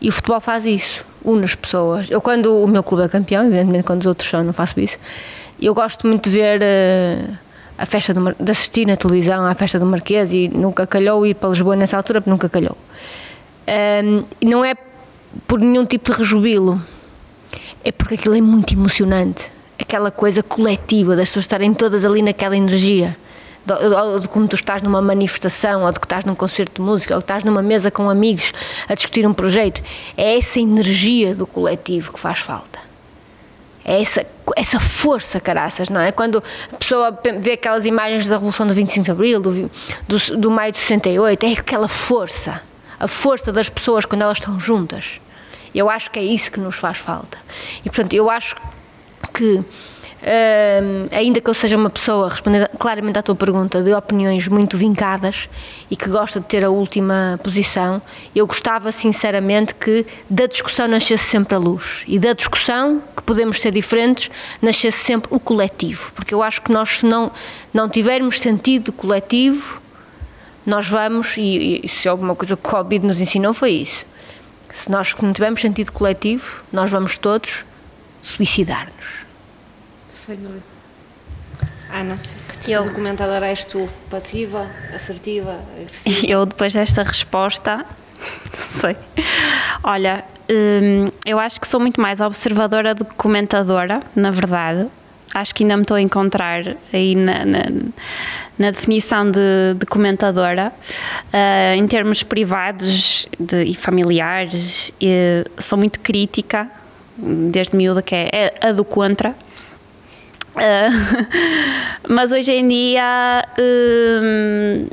E o futebol faz isso, une as pessoas. Eu, quando o meu clube é campeão, evidentemente, quando os outros são, não faço isso. Eu gosto muito de ver eh, a festa do de assistir na televisão à festa do Marquês e nunca calhou ir para Lisboa nessa altura, porque nunca calhou. Ahm, e não é por nenhum tipo de rejubilo, é porque aquilo é muito emocionante. Aquela coisa coletiva das pessoas estarem todas ali naquela energia. Ou de como tu estás numa manifestação, ou de que estás num concerto de música, ou que estás numa mesa com amigos a discutir um projeto. É essa energia do coletivo que faz falta. É essa, essa força, caraças, não é? Quando a pessoa pe- vê aquelas imagens da Revolução do 25 de Abril, do, do, do maio de 68, é aquela força. A força das pessoas quando elas estão juntas. Eu acho que é isso que nos faz falta. E, portanto, eu acho que Ainda que eu seja uma pessoa, respondendo claramente à tua pergunta, de opiniões muito vincadas e que gosta de ter a última posição, eu gostava sinceramente que da discussão nascesse sempre a luz e da discussão, que podemos ser diferentes, nascesse sempre o coletivo, porque eu acho que nós, se não, não tivermos sentido coletivo, nós vamos, e, e se alguma coisa que o Covid nos ensinou foi isso, se nós não tivermos sentido coletivo, nós vamos todos suicidar-nos. Ana, que tipo Eu- de comentadora és tu? Passiva, assertiva? Eu, depois desta resposta, não sei. Olha, hum, eu acho que sou muito mais observadora do que comentadora, na verdade. Acho que ainda me estou a encontrar aí na, na, na definição de, de comentadora. Ah, em termos privados de- e familiares, eh, sou muito crítica, desde miúda, que é a do contra. Ah, mas hoje em dia hum,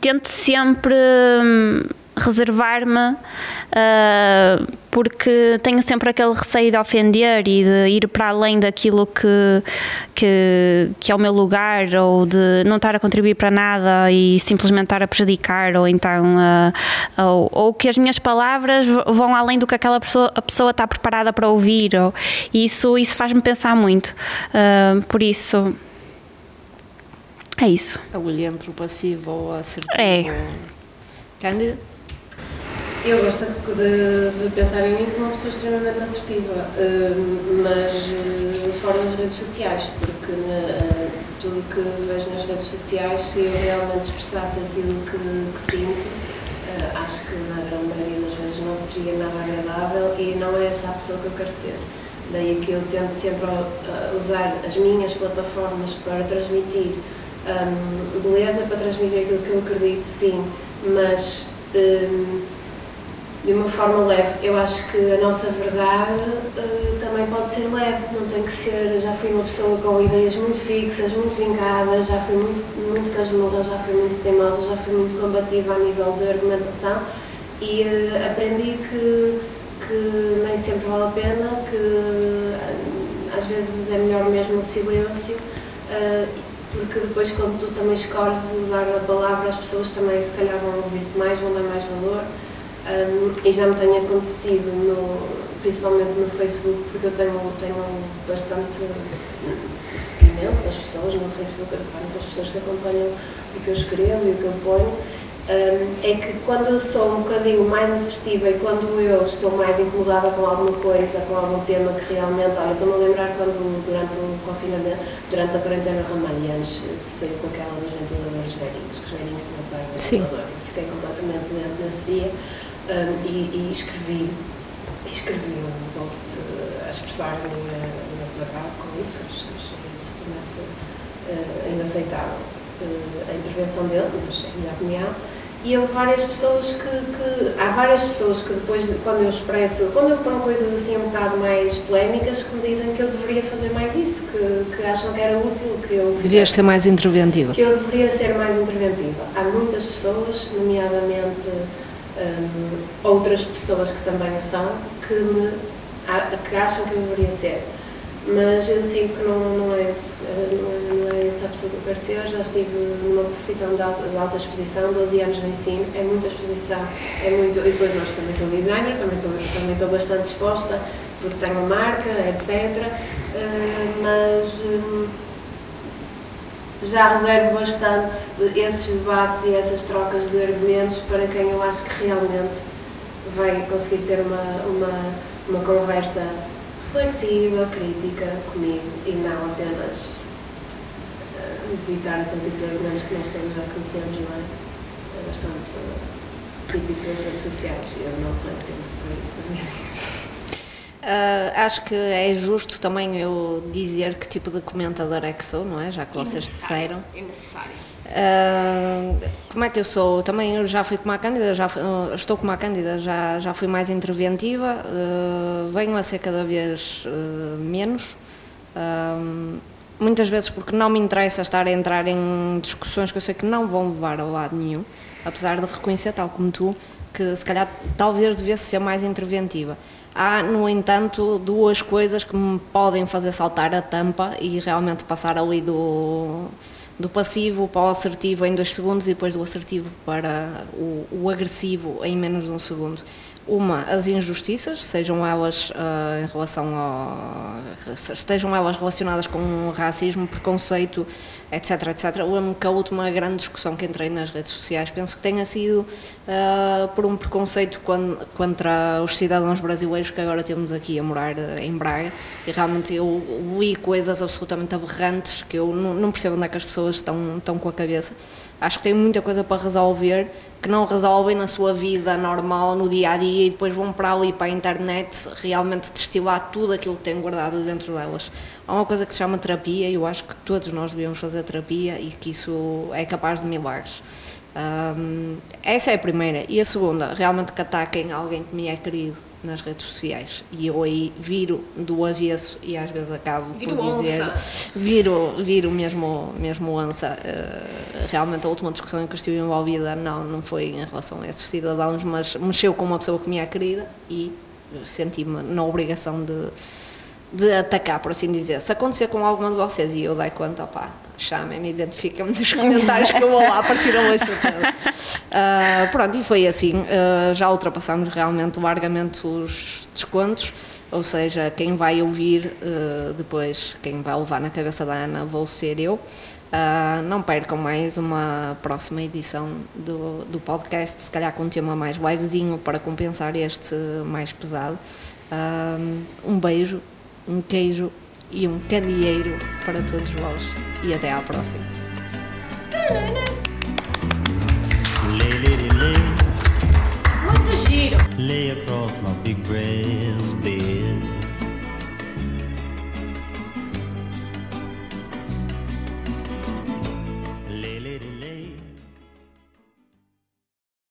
tento sempre reservar-me ah, porque tenho sempre aquele receio de ofender e de ir para além daquilo que, que, que é o meu lugar ou de não estar a contribuir para nada e simplesmente estar a prejudicar ou então ah, ou, ou que as minhas palavras vão além do que aquela pessoa, a pessoa está preparada para ouvir ou, e isso, isso faz-me pensar muito Ah, por isso é isso A olho entre o passivo ou assertivo? É. Cândida? Eu gosto de, de pensar em mim como uma pessoa extremamente assertiva, hum, mas hum, fora das redes sociais, porque na- tudo que vejo nas redes sociais, se eu realmente expressasse aquilo que, que sinto, eh, acho que na grande maioria das vezes não seria nada agradável e não é essa a pessoa que eu quero ser. Daí que eu tento sempre usar as minhas plataformas para transmitir hum, beleza, para transmitir aquilo que eu acredito, sim, mas hum, de uma forma leve. Eu acho que a nossa verdade eh, também pode ser leve, não tem que ser. Já fui uma pessoa com ideias muito fixas, muito vincadas, já fui muito, muito casmurra, já fui muito teimosa, já fui muito combativa a nível de argumentação e eh, aprendi que, que nem sempre vale a pena, que eh, às vezes é melhor mesmo o silêncio. eh, porque depois quando tu também escolhes usar a palavra, as pessoas também se calhar vão ouvir-te mais, vão dar mais valor. Um, e já me tem acontecido, no, principalmente no Facebook, porque eu tenho, tenho bastante seguimento das pessoas no Facebook, há muitas pessoas que acompanham o que eu escrevo e o que eu ponho. Um, é que quando eu sou um bocadinho mais assertiva e quando eu estou mais incomodada com alguma coisa, com algum tema que realmente, olha, estou-me a lembrar quando durante o confinamento, durante a quarentena Ramalhães, saiu com aquela dos ventiladores velhinhos, que os velhinhos tinham Sim. ventilador. Fiquei completamente doente nesse dia um, e, e escrevi, escrevi um post a expressar o meu desagrado com isso, achei absolutamente uh, inaceitável uh, a intervenção dele, mas é a minha opinião. E houve várias pessoas que, que- Há várias pessoas que depois, de- quando eu expresso, quando eu ponho coisas assim um bocado mais polémicas, que me dizem que eu deveria fazer mais isso, que, que acham que era útil que eu Devias ser mais interventiva. que eu deveria ser mais interventiva. Há muitas pessoas, nomeadamente outras pessoas que também o são, que, me, que acham que eu deveria ser. Mas eu sinto que não, não, é, isso, eh, não, é, não é essa pessoa que eu quero ser. Já estive numa profissão de alta, de alta exposição, 12 anos no ensino, é muita exposição, é muito. E depois hoje também sou designer, também estou, também estou bastante exposta, porque tenho uma marca, etc. Eh, mas. hum, já reservo bastante esses debates e essas trocas de argumentos para quem eu acho que realmente vai conseguir ter uma, uma, uma conversa reflexiva, crítica comigo e não apenas evitar aquele tipo de argumentos que nós todos já conhecemos, não é? É bastante típico das redes sociais e eu não tenho tempo para isso. na minha vida. Ah, acho que é justo também eu dizer que tipo de comentador é que sou, não é? Já que vocês disseram. É necessário. Ah, como é que eu sou? Também eu já fui como a Cândida, já fui- ah, estou como a Cândida, já, já fui mais interventiva, ah, venho a ser cada vez menos. Muitas vezes porque não me interessa estar a entrar em discussões que eu sei que não vão levar a lado nenhum, apesar de reconhecer, tal como tu, que se calhar talvez devesse ser mais interventiva. Há, no entanto, duas coisas que me podem fazer saltar a tampa e realmente passar ali do, do passivo para o assertivo em dois segundos e depois do assertivo para o, o agressivo em menos de um segundo. Uma, as injustiças, sejam elas uh, em relação ao. estejam elas relacionadas com racismo, preconceito, etc, etc. Lembro que a última grande discussão que entrei nas redes sociais penso que tenha sido uh, por um preconceito contra os cidadãos brasileiros que agora temos aqui a morar uh, em Braga e realmente eu li coisas absolutamente aberrantes que eu não, não percebo onde é que as pessoas estão, estão com a cabeça. Acho que tem muita coisa para resolver que não resolvem na sua vida normal, no dia a dia, e depois vão para ali para a internet realmente destilar tudo aquilo que têm guardado dentro delas. Há uma coisa que se chama terapia, e eu acho que todos nós devemos fazer terapia e que isso é capaz de milagres. Um, essa é a primeira. E a segunda, realmente que ataquem alguém que me é querido nas redes sociais e eu aí viro do avesso e às vezes acabo viro por dizer onça. viro, viro mesmo, mesmo lança uh, realmente a última discussão em que estive envolvida não, não foi em relação a esses cidadãos mas mexeu com uma pessoa que me é querida e senti-me na obrigação de de atacar, por assim dizer. Se acontecer com alguma de vocês e eu dei conta, opá, chamem-me, identifiquem-me nos comentários que eu vou lá partir a lista toda. Uh, pronto, e foi assim. Uh, já ultrapassamos realmente largamente os descontos, ou seja, quem vai ouvir uh, depois, quem vai levar na cabeça da Ana, vou ser eu. não percam mais uma próxima edição do, do podcast, se calhar com um tema mais livezinho para compensar este mais pesado. um beijo um queijo e um candeeiro para todos vós. E até à próxima. Muito giro!